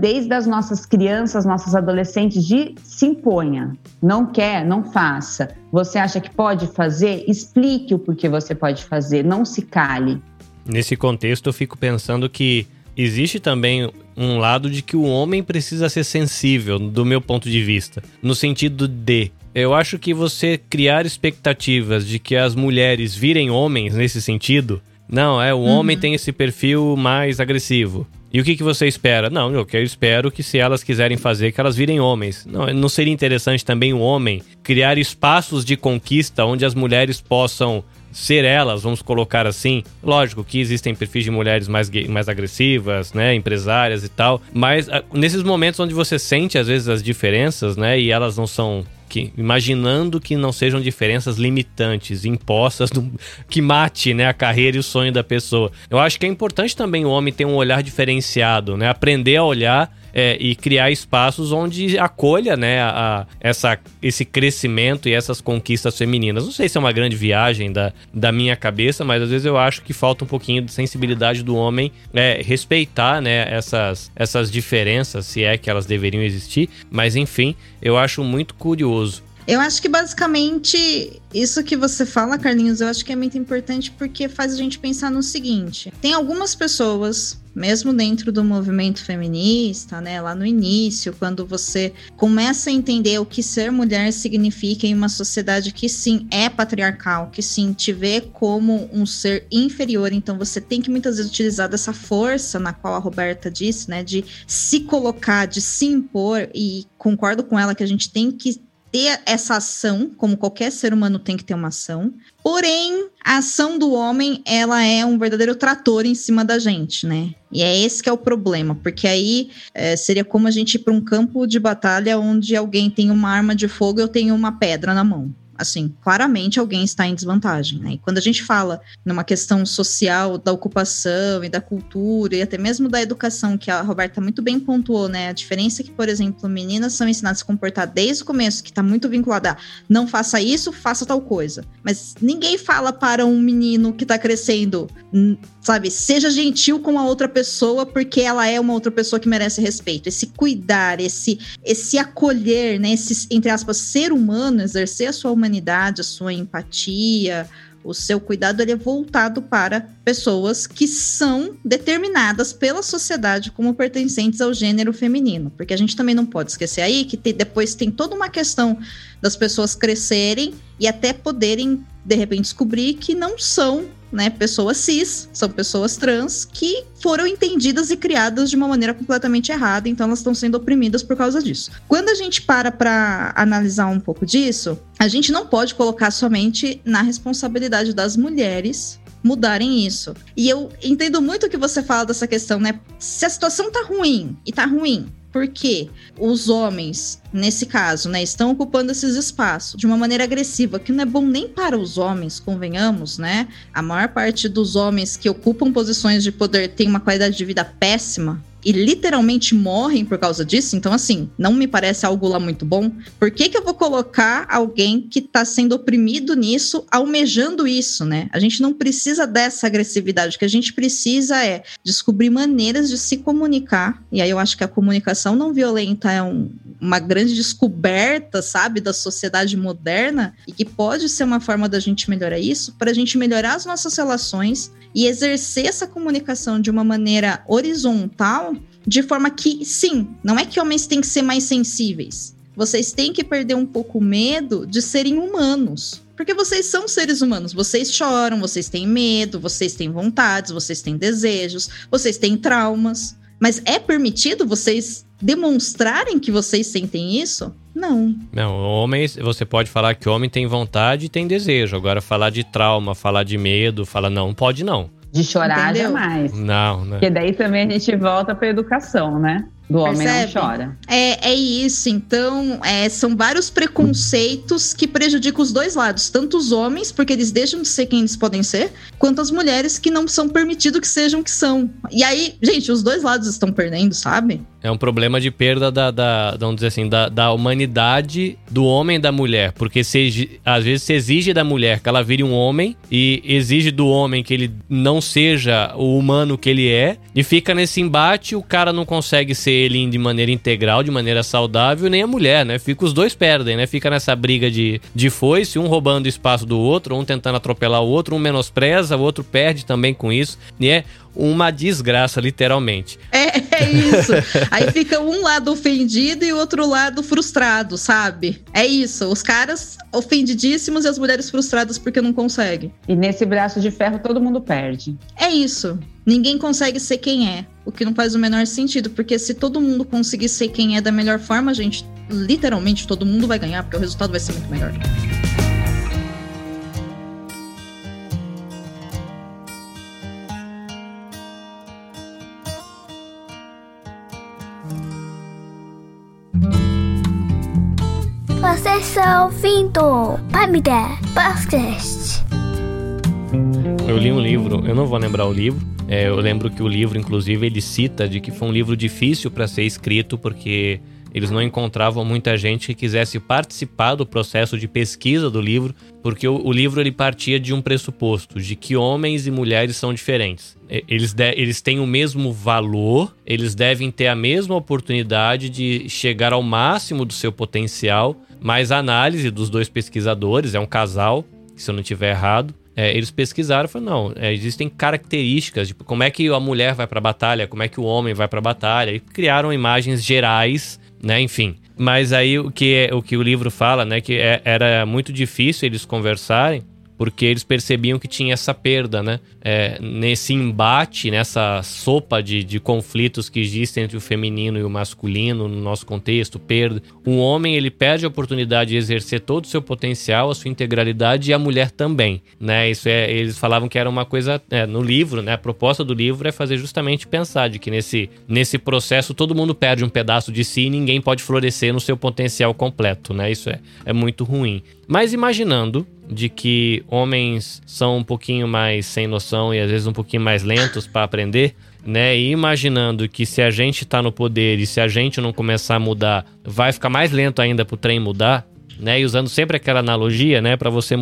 Speaker 4: desde as nossas crianças, nossas adolescentes, de se imponha. Não quer, não faça. Você acha que pode fazer? Explique o porquê você pode fazer, não se cale.
Speaker 2: Nesse contexto, eu fico pensando que existe também um lado de que o homem precisa ser sensível, do meu ponto de vista. No sentido de eu acho que você criar expectativas de que as mulheres virem homens nesse sentido não, é, o uhum. homem tem esse perfil mais agressivo. E o que, que você espera? Não, eu, eu espero que se elas quiserem fazer, que elas virem homens. Não, não seria interessante também o homem criar espaços de conquista onde as mulheres possam ser elas, vamos colocar assim. Lógico que existem perfis de mulheres mais, mais agressivas, né, empresárias e tal, mas ah, nesses momentos onde você sente às vezes as diferenças, né, e elas não são que, imaginando que não sejam diferenças limitantes, impostas, do, que mate né, a carreira e o sonho da pessoa. Eu acho que é importante também o homem ter um olhar diferenciado, né? Aprender a olhar é, e criar espaços onde acolha né, a, a, essa, esse crescimento e essas conquistas femininas. Não sei se é uma grande viagem da, da minha cabeça, mas às vezes eu acho que falta um pouquinho de sensibilidade do homem é, respeitar né, essas, essas diferenças, se é que elas deveriam existir. Mas enfim, eu acho muito curioso.
Speaker 3: Eu acho que basicamente isso que você fala, Carlinhos, eu acho que é muito importante porque faz a gente pensar no seguinte: tem algumas pessoas mesmo dentro do movimento feminista, né, lá no início, quando você começa a entender o que ser mulher significa em uma sociedade que sim é patriarcal, que sim te vê como um ser inferior, então você tem que muitas vezes utilizar dessa força na qual a Roberta disse, né, de se colocar, de se impor e concordo com ela que a gente tem que ter essa ação, como qualquer ser humano tem que ter uma ação. Porém, a ação do homem, ela é um verdadeiro trator em cima da gente, né? E é esse que é o problema, porque aí é, seria como a gente ir para um campo de batalha onde alguém tem uma arma de fogo e eu tenho uma pedra na mão assim, claramente alguém está em desvantagem, né? E quando a gente fala numa questão social da ocupação e da cultura e até mesmo da educação, que a Roberta muito bem pontuou, né? A diferença é que, por exemplo, meninas são ensinadas a se comportar desde o começo, que está muito vinculada a não faça isso, faça tal coisa. Mas ninguém fala para um menino que está crescendo, sabe, seja gentil com a outra pessoa porque ela é uma outra pessoa que merece respeito. Esse cuidar, esse esse acolher, né, esse entre aspas ser humano, exercer a sua humanidade a sua empatia, o seu cuidado ele é voltado para pessoas que são determinadas pela sociedade como pertencentes ao gênero feminino, porque a gente também não pode esquecer aí que te, depois tem toda uma questão das pessoas crescerem e até poderem de repente descobrir que não são né, pessoas cis, são pessoas trans que foram entendidas e criadas de uma maneira completamente errada, então elas estão sendo oprimidas por causa disso. Quando a gente para para analisar um pouco disso, a gente não pode colocar somente na responsabilidade das mulheres mudarem isso. E eu entendo muito o que você fala dessa questão, né? Se a situação tá ruim e tá ruim, porque os homens, nesse caso, né, estão ocupando esses espaços de uma maneira agressiva, que não é bom nem para os homens, convenhamos, né? A maior parte dos homens que ocupam posições de poder tem uma qualidade de vida péssima, e literalmente morrem por causa disso, então assim, não me parece algo lá muito bom. Por que, que eu vou colocar alguém que está sendo oprimido nisso, almejando isso, né? A gente não precisa dessa agressividade, o que a gente precisa é descobrir maneiras de se comunicar, e aí eu acho que a comunicação não violenta é um, uma grande descoberta, sabe, da sociedade moderna, e que pode ser uma forma da gente melhorar isso, para a gente melhorar as nossas relações e exercer essa comunicação de uma maneira horizontal, de forma que, sim, não é que homens têm que ser mais sensíveis. Vocês têm que perder um pouco o medo de serem humanos. Porque vocês são seres humanos, vocês choram, vocês têm medo, vocês têm vontades, vocês têm desejos, vocês têm traumas. Mas é permitido vocês demonstrarem que vocês sentem isso? Não.
Speaker 2: Não, homens, você pode falar que homem tem vontade e tem desejo. Agora, falar de trauma, falar de medo, falar não, pode não.
Speaker 4: De chorar Entendeu? jamais.
Speaker 2: Não,
Speaker 4: né? Porque daí também a gente volta pra educação, né? Do homem Percebe? não chora.
Speaker 3: É, é isso. Então, é, são vários preconceitos que prejudicam os dois lados. Tanto os homens, porque eles deixam de ser quem eles podem ser, quanto as mulheres que não são permitido que sejam o que são. E aí, gente, os dois lados estão perdendo, sabe?
Speaker 2: É um problema de perda da, da vamos dizer assim, da, da humanidade do homem e da mulher. Porque se, às vezes se exige da mulher que ela vire um homem e exige do homem que ele não seja o humano que ele é. E fica nesse embate, o cara não consegue ser ele de maneira integral, de maneira saudável, nem a mulher, né? Fica os dois perdem, né? Fica nessa briga de, de foice, um roubando espaço do outro, um tentando atropelar o outro, um menospreza, o outro perde também com isso. E é uma desgraça, literalmente.
Speaker 3: É, é isso. Aí fica um lado ofendido e o outro lado frustrado, sabe? É isso. Os caras ofendidíssimos e as mulheres frustradas porque não conseguem.
Speaker 4: E nesse braço de ferro todo mundo perde.
Speaker 3: É isso. Ninguém consegue ser quem é, o que não faz o menor sentido, porque se todo mundo conseguir ser quem é da melhor forma, gente, literalmente todo mundo vai ganhar, porque o resultado vai ser muito melhor.
Speaker 5: Você está ouvindo Pamida Podcast.
Speaker 2: Eu li um livro, eu não vou lembrar o livro. É, eu lembro que o livro, inclusive, ele cita de que foi um livro difícil para ser escrito porque eles não encontravam muita gente que quisesse participar do processo de pesquisa do livro, porque o, o, livro ele partia de um pressuposto de que homens e mulheres são diferentes. Eles, de, eles têm o mesmo valor, eles devem ter a mesma oportunidade de chegar ao máximo do seu potencial mas a análise dos dois pesquisadores, é um casal, se eu não estiver errado, é, eles pesquisaram e falaram, não, é, existem características, tipo, como é que a mulher vai para a batalha, como é que o homem vai para a batalha, e criaram imagens gerais, né, enfim. Mas aí o que, é, o que o livro fala, né, que é, era muito difícil eles conversarem, porque eles percebiam que tinha essa perda, né? É, nesse embate, nessa sopa de, de conflitos que existem entre o feminino e o masculino no nosso contexto, perda. O homem ele perde a oportunidade de exercer todo o seu potencial, a sua integralidade e a mulher também, né? Isso é, eles falavam que era uma coisa é, no livro, né? A proposta do livro é fazer justamente pensar de que nesse, nesse processo todo mundo perde um pedaço de si e ninguém pode florescer no seu potencial completo, né? Isso é, é muito ruim. Mas imaginando de que homens são um pouquinho mais sem noção e às vezes um pouquinho mais lentos para aprender, né? E imaginando que se a gente está no poder e se a gente não começar a mudar, vai ficar mais lento ainda para o trem mudar, né? E usando sempre aquela analogia, né, para você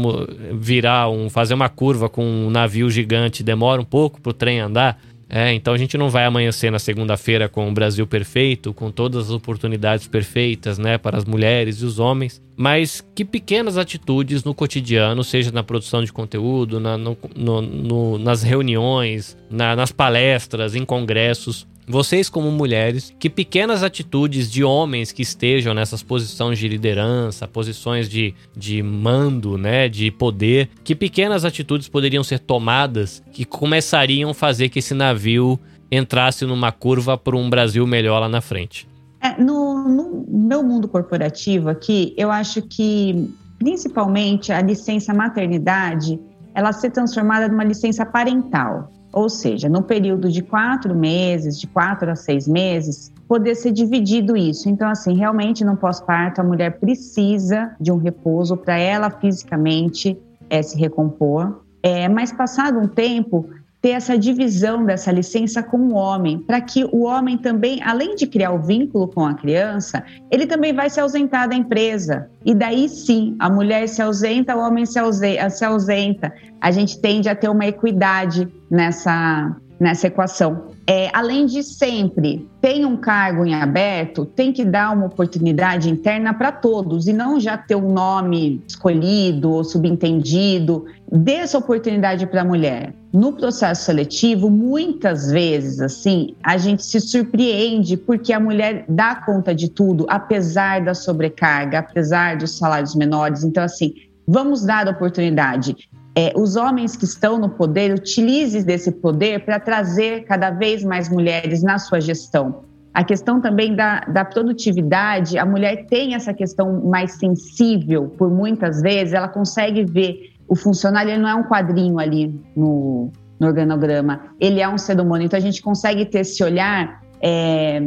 Speaker 2: virar um fazer uma curva com um navio gigante, demora um pouco para o trem andar. É, então a gente não vai amanhecer na segunda-feira com o Brasil perfeito, com todas as oportunidades perfeitas, né, para as mulheres e os homens, mas que pequenas atitudes no cotidiano, seja na produção de conteúdo, na, no, no, no, nas reuniões, na, nas palestras, em congressos, vocês, como mulheres, que pequenas atitudes de homens que estejam nessas posições de liderança, posições de, de mando, né, de poder, que pequenas atitudes poderiam ser tomadas que começariam a fazer que esse navio entrasse numa curva para um Brasil melhor lá na frente?
Speaker 4: É, no, no meu mundo corporativo aqui, eu acho que principalmente a licença maternidade ela ser transformada numa licença parental. Ou seja, no período de quatro meses, de quatro a seis meses, poder ser dividido isso. Então, assim, realmente no pós-parto a mulher precisa de um repouso para ela fisicamente é, se recompor. É, mas passado um tempo, ter essa divisão dessa licença com o homem, para que o homem também, além de criar o vínculo com a criança, ele também vai se ausentar da empresa. E daí sim, a mulher se ausenta, o homem se ausenta. A gente tende a ter uma equidade nessa, nessa equação é, além de sempre tem um cargo em aberto, tem que dar uma oportunidade interna para todos e não já ter um nome escolhido ou subentendido. Dê essa oportunidade para a mulher. No processo seletivo, muitas vezes, assim, a gente se surpreende porque a mulher dá conta de tudo, apesar da sobrecarga, apesar dos salários menores. Então, assim, vamos dar oportunidade é, os homens que estão no poder utilizem desse poder para trazer cada vez mais mulheres na sua gestão. A questão também da, da produtividade, a mulher tem essa questão mais sensível, por muitas vezes, ela consegue ver o funcionário, ele não é um quadrinho ali no, no organograma, ele é um ser humano. Então a gente consegue ter esse olhar é,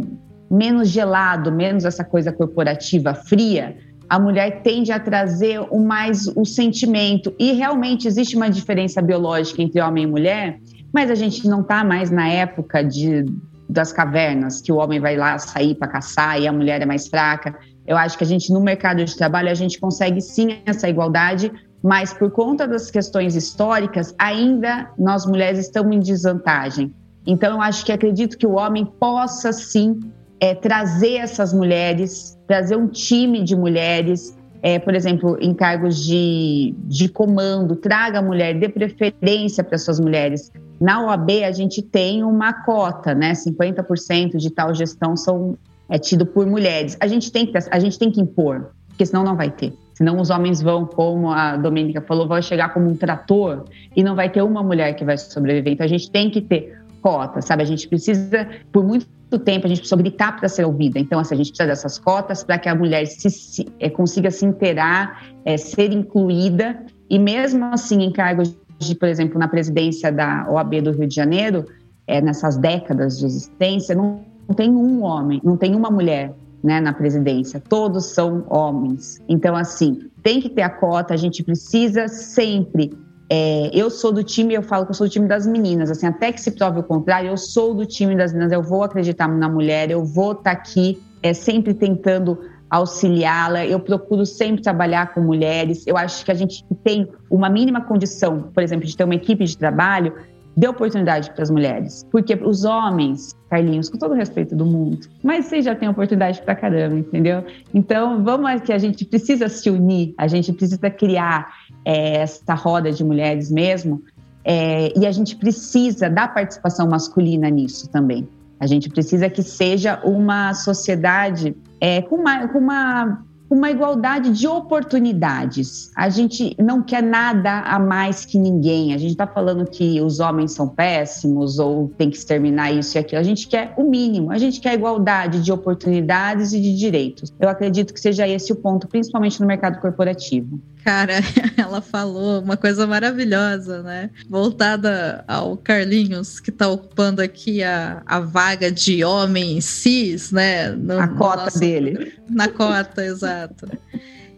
Speaker 4: menos gelado, menos essa coisa corporativa fria, a mulher tende a trazer o mais o sentimento. E realmente existe uma diferença biológica entre homem e mulher, mas a gente não está mais na época de, das cavernas, que o homem vai lá sair para caçar e a mulher é mais fraca. Eu acho que a gente, no mercado de trabalho, a gente consegue sim essa igualdade, mas por conta das questões históricas, ainda nós mulheres estamos em desvantagem. Então, eu acho que acredito que o homem possa sim é, trazer essas mulheres, trazer um time de mulheres, é, por exemplo, em cargos de, de comando, traga a mulher, dê preferência para essas mulheres. Na OAB, a gente tem uma cota, né? 50% de tal gestão são é tido por mulheres. A gente tem que, a gente tem que impor, porque senão não vai ter. Senão os homens vão, como a Domênica falou, vão chegar como um trator e não vai ter uma mulher que vai sobreviver. Então a gente tem que ter cota, sabe? A gente precisa, por muito tempo, a gente precisa gritar para ser ouvida. Então, assim, a gente precisa dessas cotas para que a mulher se, se é, consiga se inteirar, é, ser incluída. E mesmo assim, em cargos de, por exemplo, na presidência da OAB do Rio de Janeiro, é, nessas décadas de existência, não, não tem um homem, não tem uma mulher né, na presidência, todos são homens. Então, assim, tem que ter a cota, a gente precisa sempre é, eu sou do time, eu falo que eu sou do time das meninas, assim, até que se prove o contrário, eu sou do time das meninas, eu vou acreditar na mulher, eu vou estar tá aqui é, sempre tentando auxiliá-la, eu procuro sempre trabalhar com mulheres, eu acho que a gente tem uma mínima condição, por exemplo, de ter uma equipe de trabalho, dê oportunidade para as mulheres. Porque os homens, Carlinhos, com todo o respeito do mundo, mas vocês já têm oportunidade para caramba, entendeu? Então, vamos que a gente precisa se unir, a gente precisa criar é, roda de mulheres mesmo, é, e a gente precisa da participação masculina nisso também. A gente precisa que seja uma sociedade é, com, uma, com uma uma igualdade de oportunidades. A gente não quer nada a mais que ninguém. A gente está falando que os homens são péssimos ou tem que exterminar isso e aquilo. A gente quer o mínimo. A gente quer igualdade de oportunidades e de direitos. Eu acredito que seja esse o ponto, principalmente no mercado corporativo.
Speaker 3: Cara, ela falou uma coisa maravilhosa, né? Voltada ao Carlinhos, que está ocupando aqui a, a vaga de homem cis, né?
Speaker 4: No, a cota nosso, dele.
Speaker 3: Na cota, exato.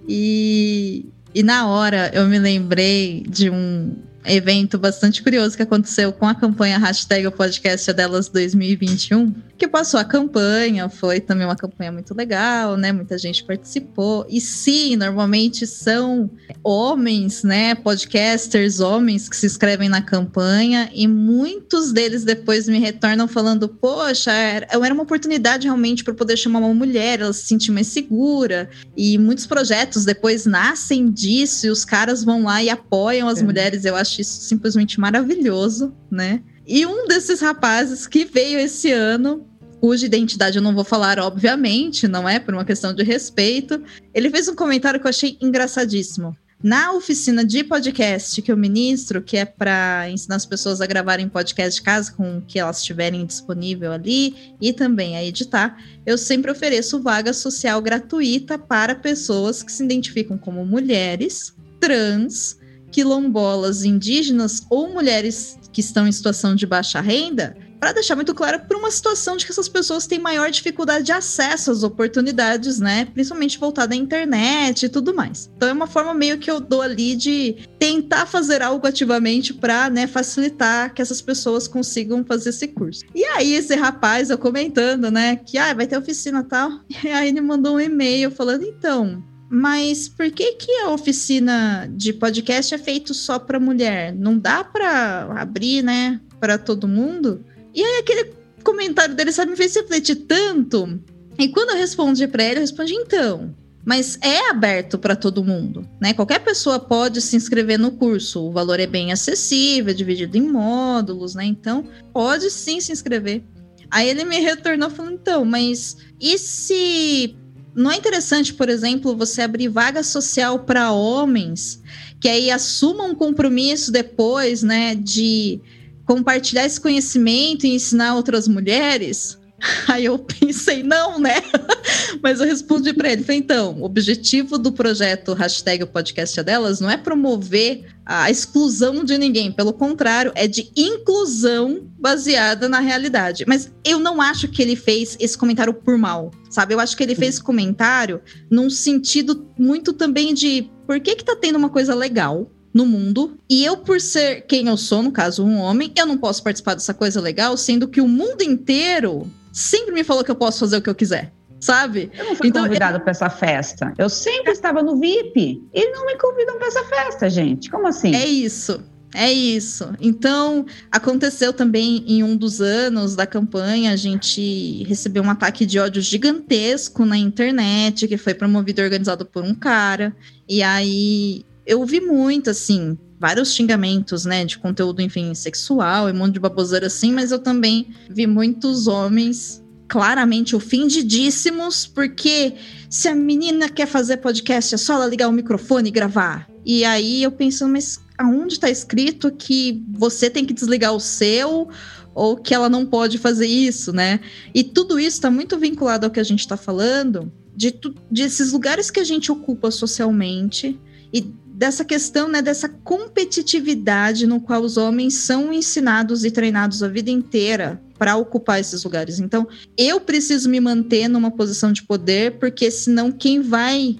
Speaker 3: E, e na hora eu me lembrei de um evento bastante curioso que aconteceu com a campanha hashtag o podcast é delas 2021, que passou a campanha, foi também uma campanha muito legal, né? Muita gente participou. E sim, normalmente são homens, né? Podcasters, homens que se inscrevem na campanha, e muitos deles depois me retornam falando: Poxa, era, era uma oportunidade realmente para poder chamar uma mulher, ela se sentir mais segura. E muitos projetos depois nascem disso, e os caras vão lá e apoiam as é. mulheres. Eu acho acho isso simplesmente maravilhoso, né? E um desses rapazes que veio esse ano, cuja identidade eu não vou falar, obviamente, não é por uma questão de respeito, ele fez um comentário que eu achei engraçadíssimo. Na oficina de podcast que eu ministro, que é para ensinar as pessoas a gravarem podcast de casa com o que elas tiverem disponível ali e também a editar, eu sempre ofereço vaga social gratuita para pessoas que se identificam como mulheres, trans, quilombolas indígenas ou mulheres que estão em situação de baixa renda para deixar muito claro por uma situação de que essas pessoas têm maior dificuldade de acesso às oportunidades, né? Principalmente voltada à internet e tudo mais. Então é uma forma meio que eu dou ali de tentar fazer algo ativamente para, né, facilitar que essas pessoas consigam fazer esse curso. E aí esse rapaz eu comentando, né, que ah, vai ter oficina tal, e aí ele mandou um e-mail falando então, mas por que que a oficina de podcast é feito só para mulher? Não dá para abrir, né, para todo mundo? E aí aquele comentário dele, sabe, me fez refletir tanto. E quando eu respondi para ele, eu respondi então. Mas é aberto para todo mundo, né? Qualquer pessoa pode se inscrever no curso. O valor é bem acessível, é dividido em módulos, né? Então, pode sim se inscrever. Aí ele me retornou falando, então, mas e se não é interessante, por exemplo, você abrir vaga social para homens que aí assumam um compromisso depois, né, de compartilhar esse conhecimento e ensinar outras mulheres? Aí eu pensei, não, né? Mas eu respondi para ele, falei, então, o objetivo do projeto hashtag o podcast é delas não é promover a exclusão de ninguém, pelo contrário, é de inclusão baseada na realidade. Mas eu não acho que ele fez esse comentário por mal, sabe? Eu acho que ele fez esse comentário num sentido muito também de por que que tá tendo uma coisa legal no mundo. E eu, por ser quem eu sou, no caso, um homem, eu não posso participar dessa coisa legal, sendo que o mundo inteiro sempre me falou que eu posso fazer o que eu quiser. Sabe?
Speaker 4: Eu não fui então, convidado eu... para essa festa. Eu sempre estava no VIP e não me convidam para essa festa, gente. Como assim?
Speaker 3: É isso. É isso. Então, aconteceu também em um dos anos da campanha, a gente recebeu um ataque de ódio gigantesco na internet, que foi promovido e organizado por um cara. E aí eu ouvi muito, assim, vários xingamentos, né, de conteúdo, enfim, sexual e um monte de baboseira assim, mas eu também vi muitos homens claramente ofendidíssimos, porque se a menina quer fazer podcast, é só ela ligar o microfone e gravar. E aí eu pensando, mas aonde está escrito que você tem que desligar o seu ou que ela não pode fazer isso, né? E tudo isso está muito vinculado ao que a gente está falando, de, de lugares que a gente ocupa socialmente e dessa questão, né, dessa competitividade no qual os homens são ensinados e treinados a vida inteira para ocupar esses lugares. Então, eu preciso me manter numa posição de poder, porque senão quem vai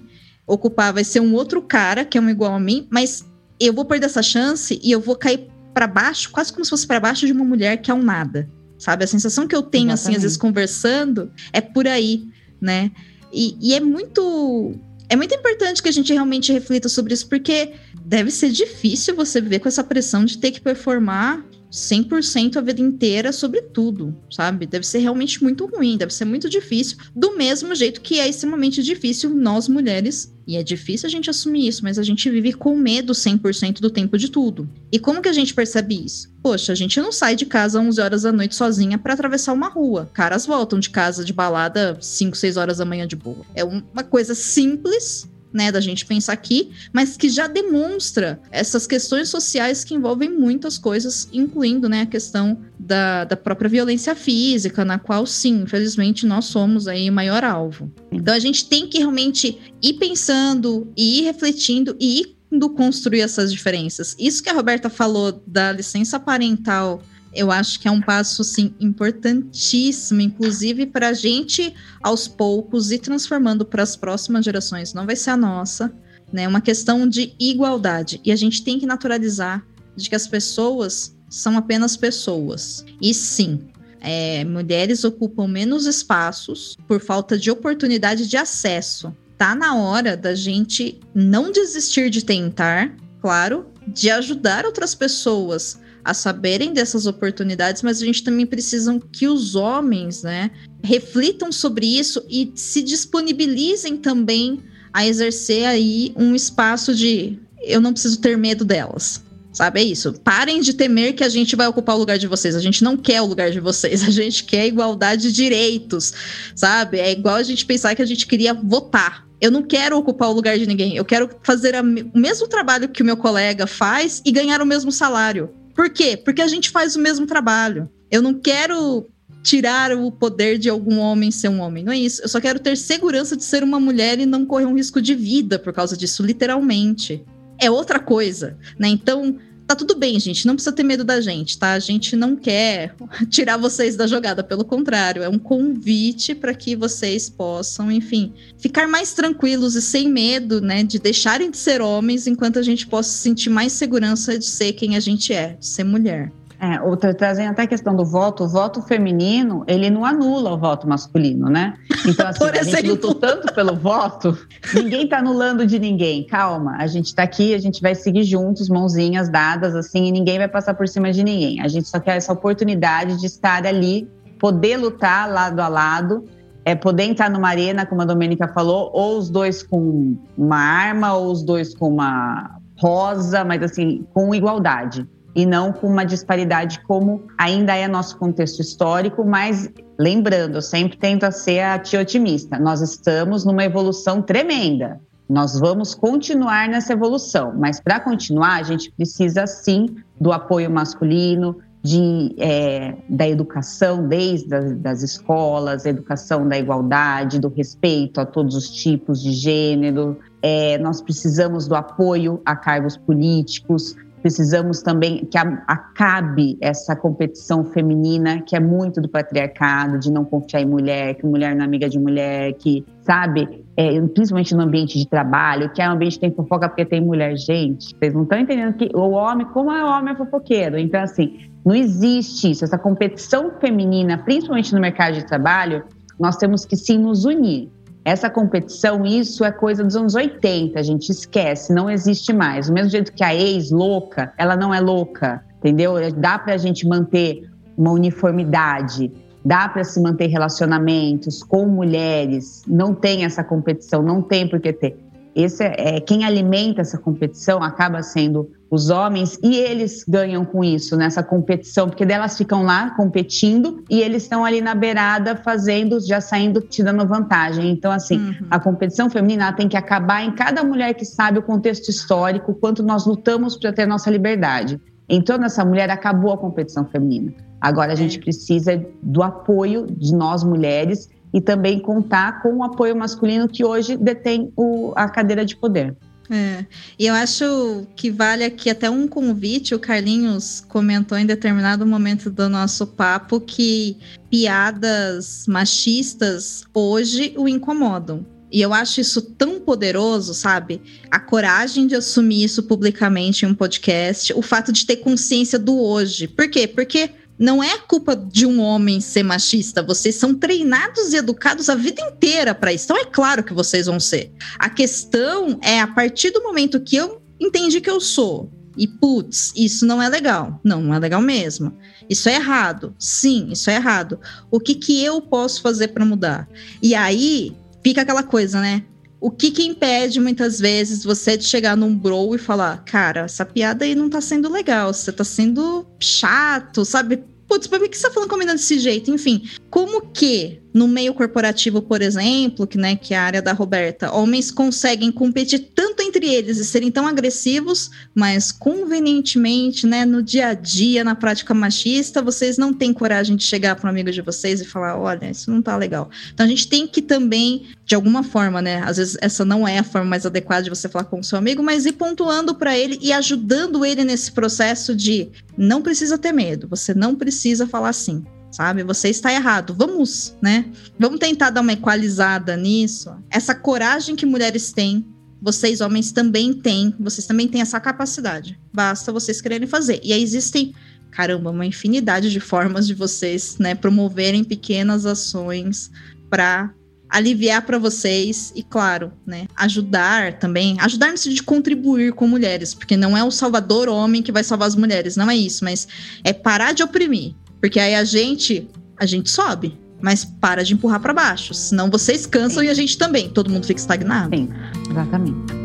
Speaker 3: ocupar vai ser um outro cara que é um igual a mim, mas eu vou perder essa chance e eu vou cair para baixo, quase como se fosse para baixo de uma mulher que é um nada. Sabe? A sensação que eu tenho, Exatamente. assim, às vezes conversando, é por aí, né? E, e é muito é muito importante que a gente realmente reflita sobre isso, porque deve ser difícil você viver com essa pressão de ter que performar 100% a vida inteira sobre tudo, sabe? Deve ser realmente muito ruim, deve ser muito difícil, do mesmo jeito que é extremamente difícil nós mulheres, e é difícil a gente assumir isso, mas a gente vive com medo 100% do tempo de tudo. E como que a gente percebe isso? Poxa, a gente não sai de casa 11 horas da noite sozinha para atravessar uma rua. Caras voltam de casa de balada 5, 6 horas da manhã de boa. É uma coisa simples, né, da gente pensar aqui, mas que já demonstra essas questões sociais que envolvem muitas coisas, incluindo, né, a questão da, da própria violência física, na qual, sim, infelizmente, nós somos aí o maior alvo. Então, a gente tem que realmente ir pensando, e ir refletindo e ir construir essas diferenças. Isso que a Roberta falou da licença parental eu acho que é um passo assim, importantíssimo, inclusive para a gente, aos poucos, ir transformando para as próximas gerações. Não vai ser a nossa, né? É uma questão de igualdade. E a gente tem que naturalizar de que as pessoas são apenas pessoas. E sim, é, mulheres ocupam menos espaços por falta de oportunidade de acesso. Tá na hora da gente não desistir de tentar, claro, de ajudar outras pessoas a saberem dessas oportunidades, mas a gente também precisa que os homens, né, reflitam sobre isso e se disponibilizem também a exercer aí um espaço de eu não preciso ter medo delas. Sabe, é isso. Parem de temer que a gente vai ocupar o lugar de vocês. A gente não quer o lugar de vocês. A gente quer igualdade de direitos, sabe? É igual a gente pensar que a gente queria votar. Eu não quero ocupar o lugar de ninguém. Eu quero fazer a, o mesmo trabalho que o meu colega faz e ganhar o mesmo salário. Por quê? Porque a gente faz o mesmo trabalho. Eu não quero tirar o poder de algum homem ser um homem. Não é isso. Eu só quero ter segurança de ser uma mulher e não correr um risco de vida por causa disso, literalmente. É outra coisa, né? Então, tá tudo bem, gente, não precisa ter medo da gente, tá? A gente não quer tirar vocês da jogada, pelo contrário, é um convite para que vocês possam, enfim, ficar mais tranquilos e sem medo, né, de deixarem de ser homens enquanto a gente possa sentir mais segurança de ser quem a gente é, de ser mulher.
Speaker 4: É, outra, trazendo até a questão do voto, o voto feminino, ele não anula o voto masculino, né? Então, assim, a gente lutou tanto pelo voto, ninguém tá anulando de ninguém. Calma, a gente tá aqui, a gente vai seguir juntos, mãozinhas dadas, assim, e ninguém vai passar por cima de ninguém. A gente só quer essa oportunidade de estar ali, poder lutar lado a lado, é poder entrar numa arena, como a Domênica falou, ou os dois com uma arma, ou os dois com uma rosa, mas assim, com igualdade e não com uma disparidade como ainda é nosso contexto histórico, mas lembrando, eu sempre tento ser a tia otimista. Nós estamos numa evolução tremenda. Nós vamos continuar nessa evolução, mas para continuar, a gente precisa sim do apoio masculino, de, é, da educação, desde as das escolas, educação da igualdade, do respeito a todos os tipos de gênero. É, nós precisamos do apoio a cargos políticos, Precisamos também que acabe essa competição feminina, que é muito do patriarcado, de não confiar em mulher, que mulher não é amiga de mulher, que, sabe, é, principalmente no ambiente de trabalho, que é um ambiente que tem fofoca porque tem mulher. Gente, vocês não estão entendendo que o homem, como é o homem é fofoqueiro. Então, assim, não existe isso. Essa competição feminina, principalmente no mercado de trabalho, nós temos que sim nos unir. Essa competição, isso é coisa dos anos 80, a gente esquece, não existe mais. Do mesmo jeito que a ex louca, ela não é louca, entendeu? Dá para a gente manter uma uniformidade, dá para se manter relacionamentos com mulheres, não tem essa competição, não tem por que ter. Esse é, é quem alimenta essa competição acaba sendo os homens e eles ganham com isso nessa competição, porque delas ficam lá competindo e eles estão ali na beirada fazendo, já saindo te dando vantagem. Então assim, uhum. a competição feminina tem que acabar em cada mulher que sabe o contexto histórico, quanto nós lutamos para ter nossa liberdade. Então nessa mulher acabou a competição feminina. Agora a gente é. precisa do apoio de nós mulheres e também contar com o apoio masculino que hoje detém o, a cadeira de poder.
Speaker 3: É, e eu acho que vale aqui até um convite. O Carlinhos comentou em determinado momento do nosso papo que piadas machistas hoje o incomodam. E eu acho isso tão poderoso, sabe? A coragem de assumir isso publicamente em um podcast, o fato de ter consciência do hoje. Por quê? Porque não é culpa de um homem ser machista. Vocês são treinados e educados a vida inteira para isso. Então é claro que vocês vão ser. A questão é a partir do momento que eu entendi que eu sou. E putz, isso não é legal. Não, não é legal mesmo. Isso é errado. Sim, isso é errado. O que que eu posso fazer para mudar? E aí fica aquela coisa, né? O que que impede muitas vezes você de chegar num bro e falar, cara, essa piada aí não tá sendo legal, você tá sendo chato, sabe? Putz, por que você tá falando comigo desse jeito? Enfim, como que no meio corporativo, por exemplo, que, né, que é a área da Roberta, homens conseguem competir tanto entre eles e serem tão agressivos, mas convenientemente, né, no dia a dia, na prática machista, vocês não têm coragem de chegar para um amigo de vocês e falar, olha, isso não tá legal. Então a gente tem que também, de alguma forma, né, às vezes essa não é a forma mais adequada de você falar com o seu amigo, mas ir pontuando para ele e ajudando ele nesse processo de não precisa ter medo, você não precisa falar assim sabe? Você está errado. Vamos, né? Vamos tentar dar uma equalizada nisso. Essa coragem que mulheres têm, vocês homens também têm, vocês também têm essa capacidade. Basta vocês quererem fazer. E aí existem, caramba, uma infinidade de formas de vocês, né, promoverem pequenas ações para aliviar para vocês e, claro, né, ajudar também, ajudar no sentido de contribuir com mulheres, porque não é o salvador homem que vai salvar as mulheres, não é isso, mas é parar de oprimir, porque aí a gente, a gente sobe, mas para de empurrar para baixo. Senão vocês cansam Sim. e a gente também. Todo mundo fica estagnado.
Speaker 4: Sim, exatamente.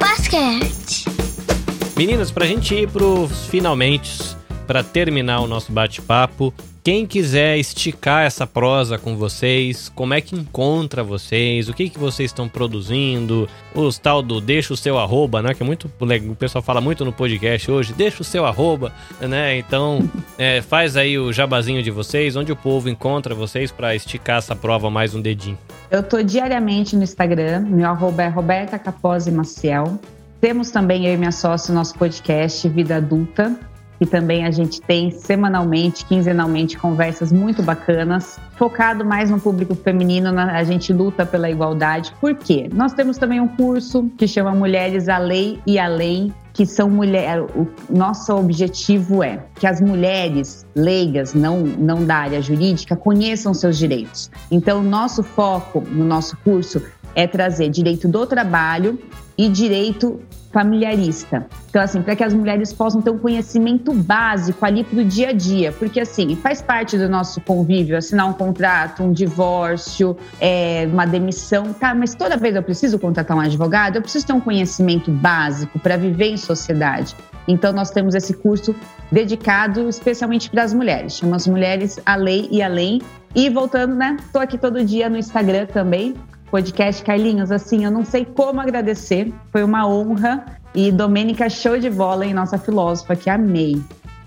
Speaker 2: Basquete. Meninas, pra gente ir pros finalmente, para terminar o nosso bate-papo, Quem quiser esticar essa prosa com vocês, como é que encontra vocês, o que, que vocês estão produzindo, os tal do deixa o seu arroba, né? Que é muito. O pessoal fala muito no podcast hoje, deixa o seu arroba, né? Então, é, faz aí o jabazinho de vocês, onde o povo encontra vocês para esticar essa prova mais um dedinho.
Speaker 4: Eu tô diariamente no Instagram, meu arroba é Roberta Capozzi Maciel. Temos também eu e minha sócia o nosso podcast Vida Adulta, que também a gente tem semanalmente, quinzenalmente, conversas muito bacanas, focado mais no público feminino, a gente luta pela igualdade. Por quê? Nós temos também um curso que chama Mulheres a Lei e a Lei, que são mulheres. O nosso objetivo é que as mulheres leigas, não, não da área jurídica, conheçam seus direitos. Então, nosso foco no nosso curso é trazer direito do trabalho e direito familiarista. Então, assim, para que as mulheres possam ter um conhecimento básico ali para o dia a dia, porque assim, faz parte do nosso convívio assinar um contrato, um divórcio, é, uma demissão, tá? Mas toda vez eu preciso contratar um advogado, eu preciso ter um conhecimento básico para viver em sociedade. Então, nós temos esse curso dedicado especialmente para as mulheres, chama as Mulheres a Lei e Além. E voltando, né? Tô aqui todo dia no Instagram também, podcast. Carlinhos, assim, eu não sei como agradecer. Foi uma honra. E Domênica, show de bola, hein? Nossa filósofa, que amei.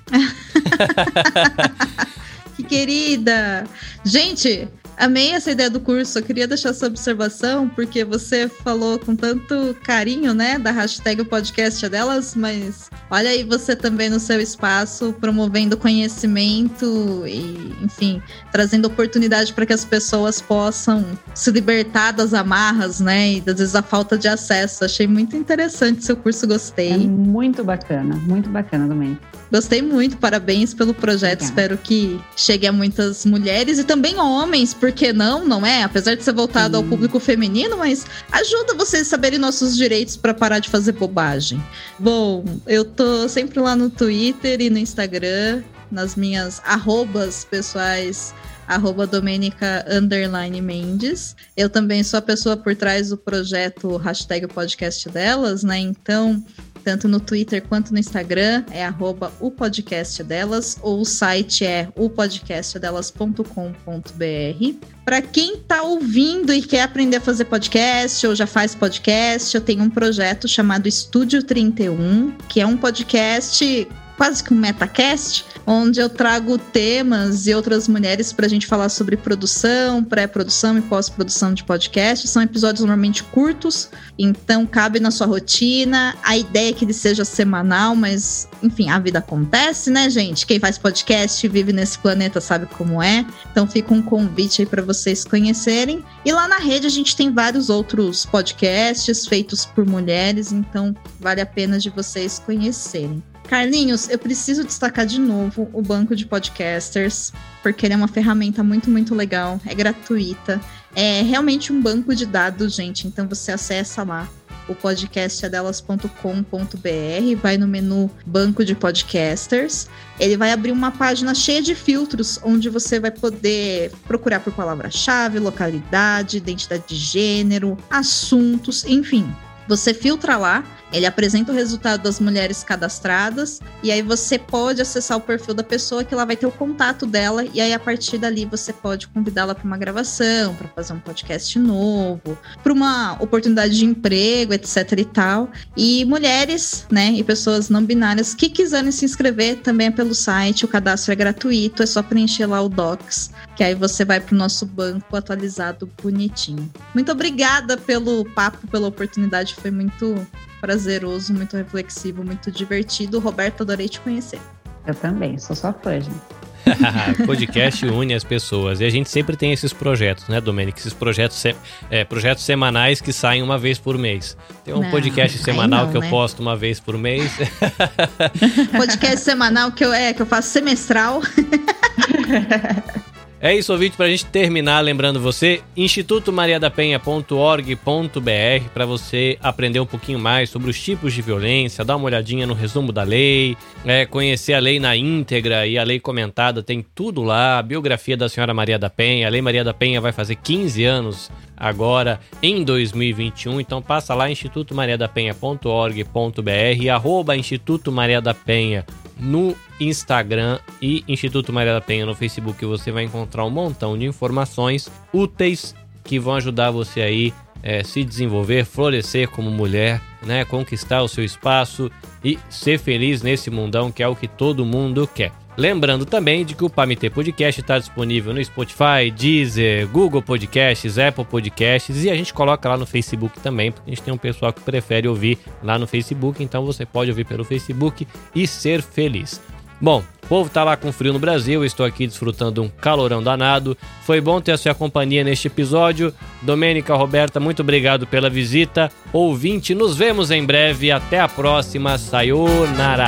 Speaker 3: que querida! Gente, Amei essa ideia do curso. Eu queria deixar essa observação, porque você falou com tanto carinho, né, da hashtag o podcast é delas, mas olha aí você também no seu espaço, promovendo conhecimento e, enfim, trazendo oportunidade para que as pessoas possam se libertar das amarras, né, e às vezes a falta de acesso. Achei muito interessante seu curso, gostei. É
Speaker 4: muito bacana, muito bacana também.
Speaker 3: Gostei muito, parabéns pelo projeto. Obrigada. Espero que chegue a muitas mulheres e também homens, porque não, não é? Apesar de ser voltado Sim. ao público feminino, mas ajuda vocês a saberem nossos direitos para parar de fazer bobagem. Bom, eu tô sempre lá no Twitter e no Instagram, nas minhas arrobas pessoais arroba Domenica Underline Mendes. Eu também sou a pessoa por trás do projeto hashtag podcast delas, né? Então, tanto no Twitter quanto no Instagram, é arroba o podcast delas, ou o site é opodcastdelas.com.br. Para quem está ouvindo e quer aprender a fazer podcast ou já faz podcast, eu tenho um projeto chamado Estúdio 31, que é um podcast quase que um metacast, onde eu trago temas e outras mulheres para a gente falar sobre produção, pré-produção e pós-produção de podcast. São episódios normalmente curtos, então cabe na sua rotina. A ideia é que ele seja semanal, mas enfim, a vida acontece, né, gente? Quem faz podcast vive nesse planeta sabe como é. Então fica um convite aí para vocês conhecerem. E lá na rede a gente tem vários outros podcasts feitos por mulheres, então vale a pena de vocês conhecerem. Carlinhos, eu preciso destacar de novo o banco de podcasters, porque ele é uma ferramenta muito, muito legal, é gratuita. É realmente um banco de dados, gente. Então você acessa lá o podcastadelas.com.br, vai no menu Banco de Podcasters. Ele vai abrir uma página cheia de filtros, onde você vai poder procurar por palavra-chave, localidade, identidade de gênero, assuntos, enfim. Você filtra lá ele apresenta o resultado das mulheres cadastradas e aí você pode acessar o perfil da pessoa que ela vai ter o contato dela e aí a partir dali você pode convidá-la para uma gravação, para fazer um podcast novo, para uma oportunidade de emprego, etc e tal. E mulheres, né, e pessoas não binárias que quiserem se inscrever também é pelo site, o cadastro é gratuito, é só preencher lá o docs, que aí você vai para o nosso banco atualizado bonitinho. Muito obrigada pelo papo, pela oportunidade, foi muito prazeroso, muito reflexivo, muito divertido. Roberto, adorei te conhecer.
Speaker 4: Eu também, sou sua fã, gente.
Speaker 2: podcast une as pessoas. E a gente sempre tem esses projetos, né, Domênico? Esses projetos, se... é, projetos semanais que saem uma vez por mês. Tem um não, podcast semanal não, que eu né? posto uma vez por mês.
Speaker 3: podcast semanal que eu, é, que eu faço semestral.
Speaker 2: É isso, ouvinte, para a gente terminar, lembrando você, institutomariadapenha.org.br para você aprender um pouquinho mais sobre os tipos de violência, dar uma olhadinha no resumo da lei, é, conhecer a lei na íntegra e a lei comentada, tem tudo lá, a biografia da senhora Maria da Penha, a Lei Maria da Penha vai fazer 15 anos agora em 2021, então passa lá institutomariadapenha.org.br, arroba Instituto Maria da Penha no Instagram e Instituto Maria da Penha no Facebook você vai encontrar um montão de informações úteis que vão ajudar você aí é, se desenvolver, florescer como mulher, né, conquistar o seu espaço e ser feliz nesse mundão que é o que todo mundo quer. Lembrando também de que o Pamitê Podcast está disponível no Spotify, Deezer, Google Podcasts, Apple Podcasts e a gente coloca lá no Facebook também, porque a gente tem um pessoal que prefere ouvir lá no Facebook, então você pode ouvir pelo Facebook e ser feliz. Bom, o povo tá lá com frio no Brasil, estou aqui desfrutando um calorão danado. Foi bom ter a sua companhia neste episódio. Domênica Roberta, muito obrigado pela visita. Ouvinte, nos vemos em breve. Até a próxima. Sayonara.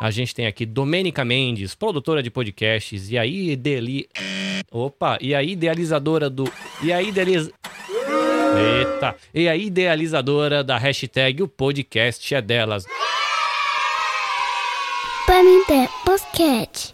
Speaker 2: A gente tem aqui Domênica Mendes, produtora de podcasts, e aí ideli... Opa, e a idealizadora do... E a idealiz... Eita! E a idealizadora da hashtag O Podcast é Delas.
Speaker 5: Pamité Podcast.